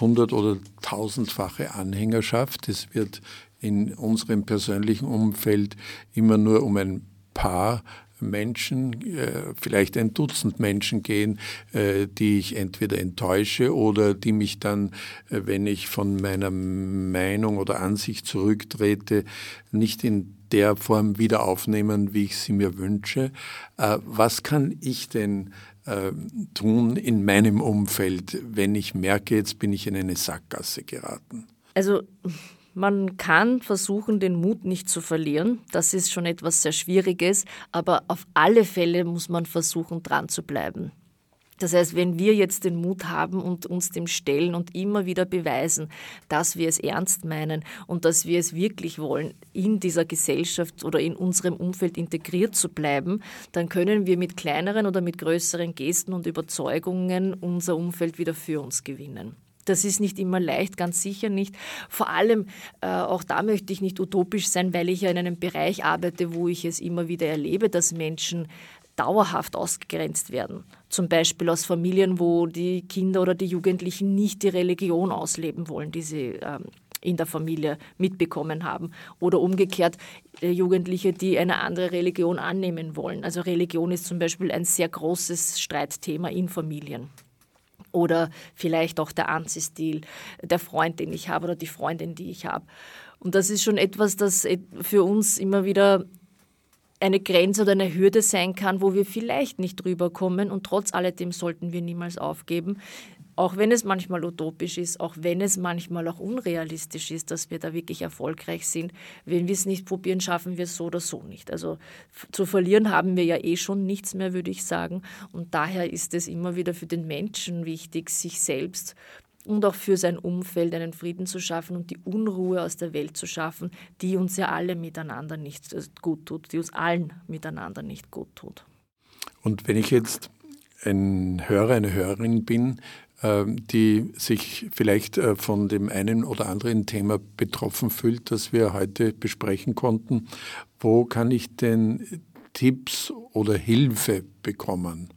Speaker 6: hundert- oder tausendfache Anhängerschaft. Es wird in unserem persönlichen Umfeld immer nur um ein paar Menschen, äh, vielleicht ein Dutzend Menschen gehen, äh, die ich entweder enttäusche oder die mich dann, äh, wenn ich von meiner Meinung oder Ansicht zurücktrete, nicht in der Form wieder aufnehmen, wie ich sie mir wünsche. Was kann ich denn tun in meinem Umfeld, wenn ich merke, jetzt bin ich in eine Sackgasse geraten?
Speaker 10: Also man kann versuchen, den Mut nicht zu verlieren. Das ist schon etwas sehr Schwieriges, aber auf alle Fälle muss man versuchen, dran zu bleiben. Das heißt, wenn wir jetzt den Mut haben und uns dem stellen und immer wieder beweisen, dass wir es ernst meinen und dass wir es wirklich wollen, in dieser Gesellschaft oder in unserem Umfeld integriert zu bleiben, dann können wir mit kleineren oder mit größeren Gesten und Überzeugungen unser Umfeld wieder für uns gewinnen. Das ist nicht immer leicht, ganz sicher nicht. Vor allem, äh, auch da möchte ich nicht utopisch sein, weil ich ja in einem Bereich arbeite, wo ich es immer wieder erlebe, dass Menschen dauerhaft ausgegrenzt werden. Zum Beispiel aus Familien, wo die Kinder oder die Jugendlichen nicht die Religion ausleben wollen, die sie ähm, in der Familie mitbekommen haben. Oder umgekehrt äh, Jugendliche, die eine andere Religion annehmen wollen. Also Religion ist zum Beispiel ein sehr großes Streitthema in Familien oder vielleicht auch der Anziehstil, der Freund, den ich habe oder die Freundin, die ich habe. Und das ist schon etwas, das für uns immer wieder eine Grenze oder eine Hürde sein kann, wo wir vielleicht nicht drüber kommen und trotz alledem sollten wir niemals aufgeben, auch wenn es manchmal utopisch ist, auch wenn es manchmal auch unrealistisch ist, dass wir da wirklich erfolgreich sind. Wenn wir es nicht probieren, schaffen wir es so oder so nicht. Also zu verlieren haben wir ja eh schon nichts mehr, würde ich sagen. Und daher ist es immer wieder für den Menschen wichtig, sich selbst und auch für sein Umfeld einen Frieden zu schaffen und die Unruhe aus der Welt zu schaffen, die uns ja alle miteinander nicht äh, gut tut, die uns allen miteinander nicht gut tut.
Speaker 6: Und wenn ich jetzt ein Hörer, eine Hörerin bin, die sich vielleicht äh, von dem einen oder anderen Thema betroffen fühlt, das wir heute besprechen konnten. Wo kann ich denn Tipps oder Hilfe bekommen?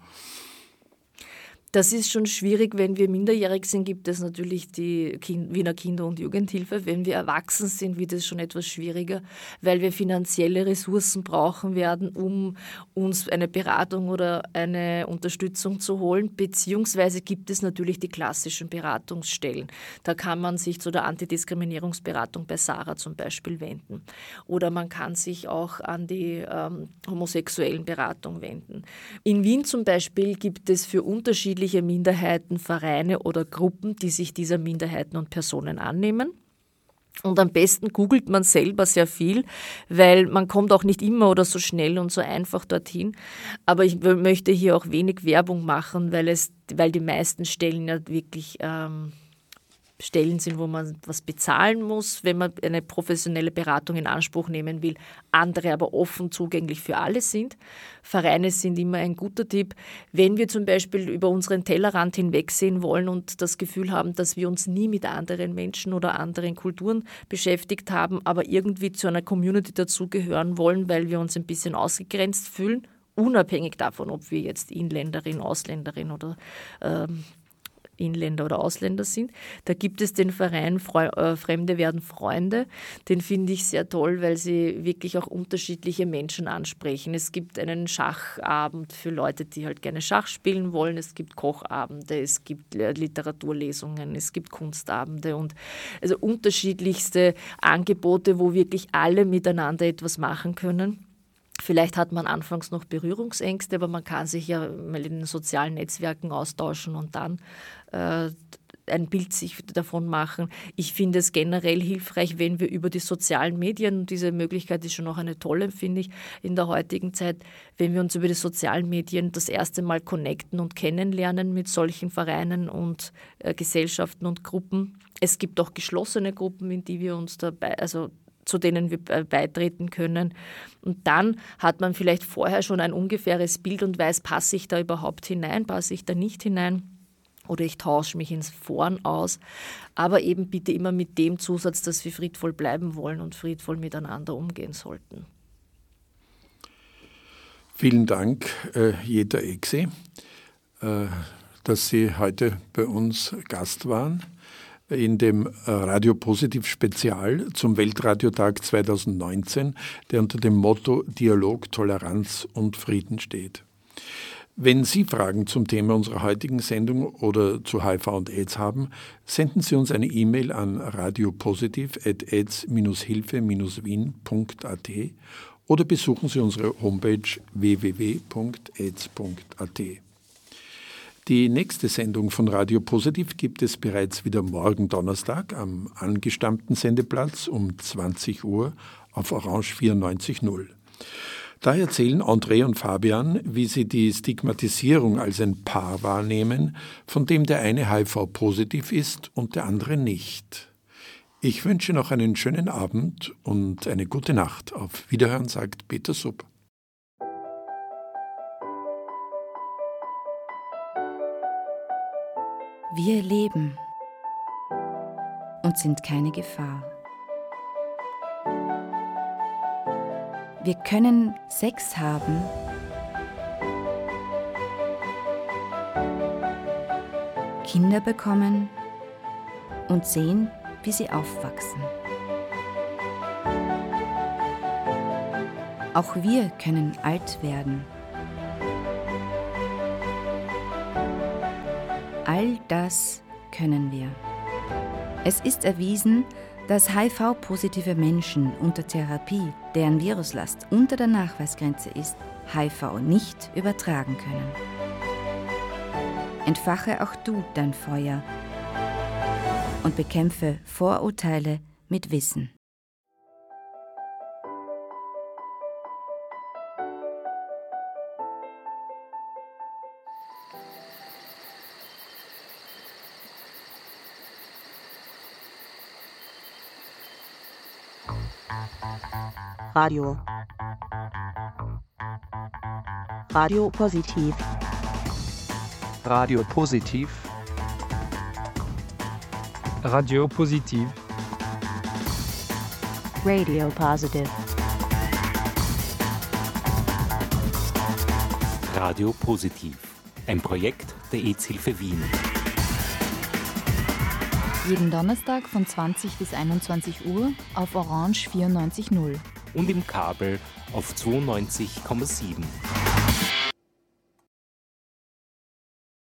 Speaker 10: Das ist schon schwierig, wenn wir minderjährig sind, gibt es natürlich die kind Wiener Kinder- und Jugendhilfe. Wenn wir erwachsen sind, wird es schon etwas schwieriger, weil wir finanzielle Ressourcen brauchen werden, um uns eine Beratung oder eine Unterstützung zu holen. Beziehungsweise gibt es natürlich die klassischen Beratungsstellen. Da kann man sich zu der Antidiskriminierungsberatung bei Sarah zum Beispiel wenden. Oder man kann sich auch an die ähm, homosexuellen Beratung wenden. In Wien zum Beispiel gibt es für unterschiedliche unterschiedliche Minderheiten, Vereine oder Gruppen, die sich dieser Minderheiten und Personen annehmen. Und am besten googelt man selber sehr viel, weil man kommt auch nicht immer oder so schnell und so einfach dorthin. Aber ich möchte hier auch wenig Werbung machen, weil, es, weil die meisten Stellen ja wirklich ähm, Stellen sind, wo man was bezahlen muss, wenn man eine professionelle Beratung in Anspruch nehmen will, andere aber offen zugänglich für alle sind. Vereine sind immer ein guter Tipp. Wenn wir zum Beispiel über unseren Tellerrand hinwegsehen wollen und das Gefühl haben, dass wir uns nie mit anderen Menschen oder anderen Kulturen beschäftigt haben, aber irgendwie zu einer Community dazugehören wollen, weil wir uns ein bisschen ausgegrenzt fühlen, unabhängig davon, ob wir jetzt Inländerin, Ausländerin oder ähm, Inländer oder Ausländer sind. Da gibt es den Verein äh, Fremde werden Freunde. Den finde ich sehr toll, weil sie wirklich auch unterschiedliche Menschen ansprechen. Es gibt einen Schachabend für Leute, die halt gerne Schach spielen wollen. Es gibt Kochabende, es gibt Literaturlesungen, es gibt Kunstabende und also unterschiedlichste Angebote, wo wirklich alle miteinander etwas machen können. Vielleicht hat man anfangs noch Berührungsängste, aber man kann sich ja mal in den sozialen Netzwerken austauschen und dann äh, ein Bild sich davon machen. Ich finde es generell hilfreich, wenn wir über die sozialen Medien, diese Möglichkeit ist schon noch eine tolle, finde ich, in der heutigen Zeit, wenn wir uns über die sozialen Medien das erste Mal connecten und kennenlernen mit solchen Vereinen und äh, Gesellschaften und Gruppen. Es gibt auch geschlossene Gruppen, in die wir uns dabei, also zu denen wir beitreten können. Und dann hat man vielleicht vorher schon ein ungefähres Bild und weiß, passe ich da überhaupt hinein, passe ich da nicht hinein oder ich tausche mich ins Foren aus. Aber eben bitte immer mit dem Zusatz, dass wir friedvoll bleiben wollen und friedvoll miteinander umgehen sollten.
Speaker 6: Vielen Dank, äh, Jeta Exe, äh, dass Sie heute bei uns Gast waren in dem äh, Radio Positiv Spezial zum Weltradiotag 2019, der unter dem Motto Dialog, Toleranz und Frieden steht. Wenn Sie Fragen zum Thema unserer heutigen Sendung oder zu HIV und AIDS haben, senden Sie uns eine E-Mail an radiopositiv.aids-hilfe-wien.at oder besuchen Sie unsere Homepage www.aids.at. Die nächste Sendung von Radio Positiv gibt es bereits wieder morgen Donnerstag am angestammten Sendeplatz um 20 Uhr auf Orange 94.0. Da erzählen André und Fabian, wie sie die Stigmatisierung als ein Paar wahrnehmen, von dem der eine HIV-positiv ist und der andere nicht. Ich wünsche noch einen schönen Abend und eine gute Nacht. Auf Wiederhören sagt Peter Sub.
Speaker 11: Wir leben und sind keine Gefahr. Wir können Sex haben, Kinder bekommen und sehen, wie sie aufwachsen. Auch wir können alt werden. All das können wir. Es ist erwiesen, dass HIV-positive Menschen unter Therapie, deren Viruslast unter der Nachweisgrenze ist, HIV nicht übertragen können. Entfache auch du dein Feuer und bekämpfe Vorurteile mit Wissen.
Speaker 1: Radio. Radio Positiv.
Speaker 3: Radio Positiv. Radio Positiv.
Speaker 1: Radio Positive.
Speaker 4: Radio Positiv. ein Projekt der EZ-Hilfe Wien.
Speaker 5: Jeden Donnerstag von 20 bis 21 Uhr auf Orange 94.0.
Speaker 4: Und im Kabel auf 92,7.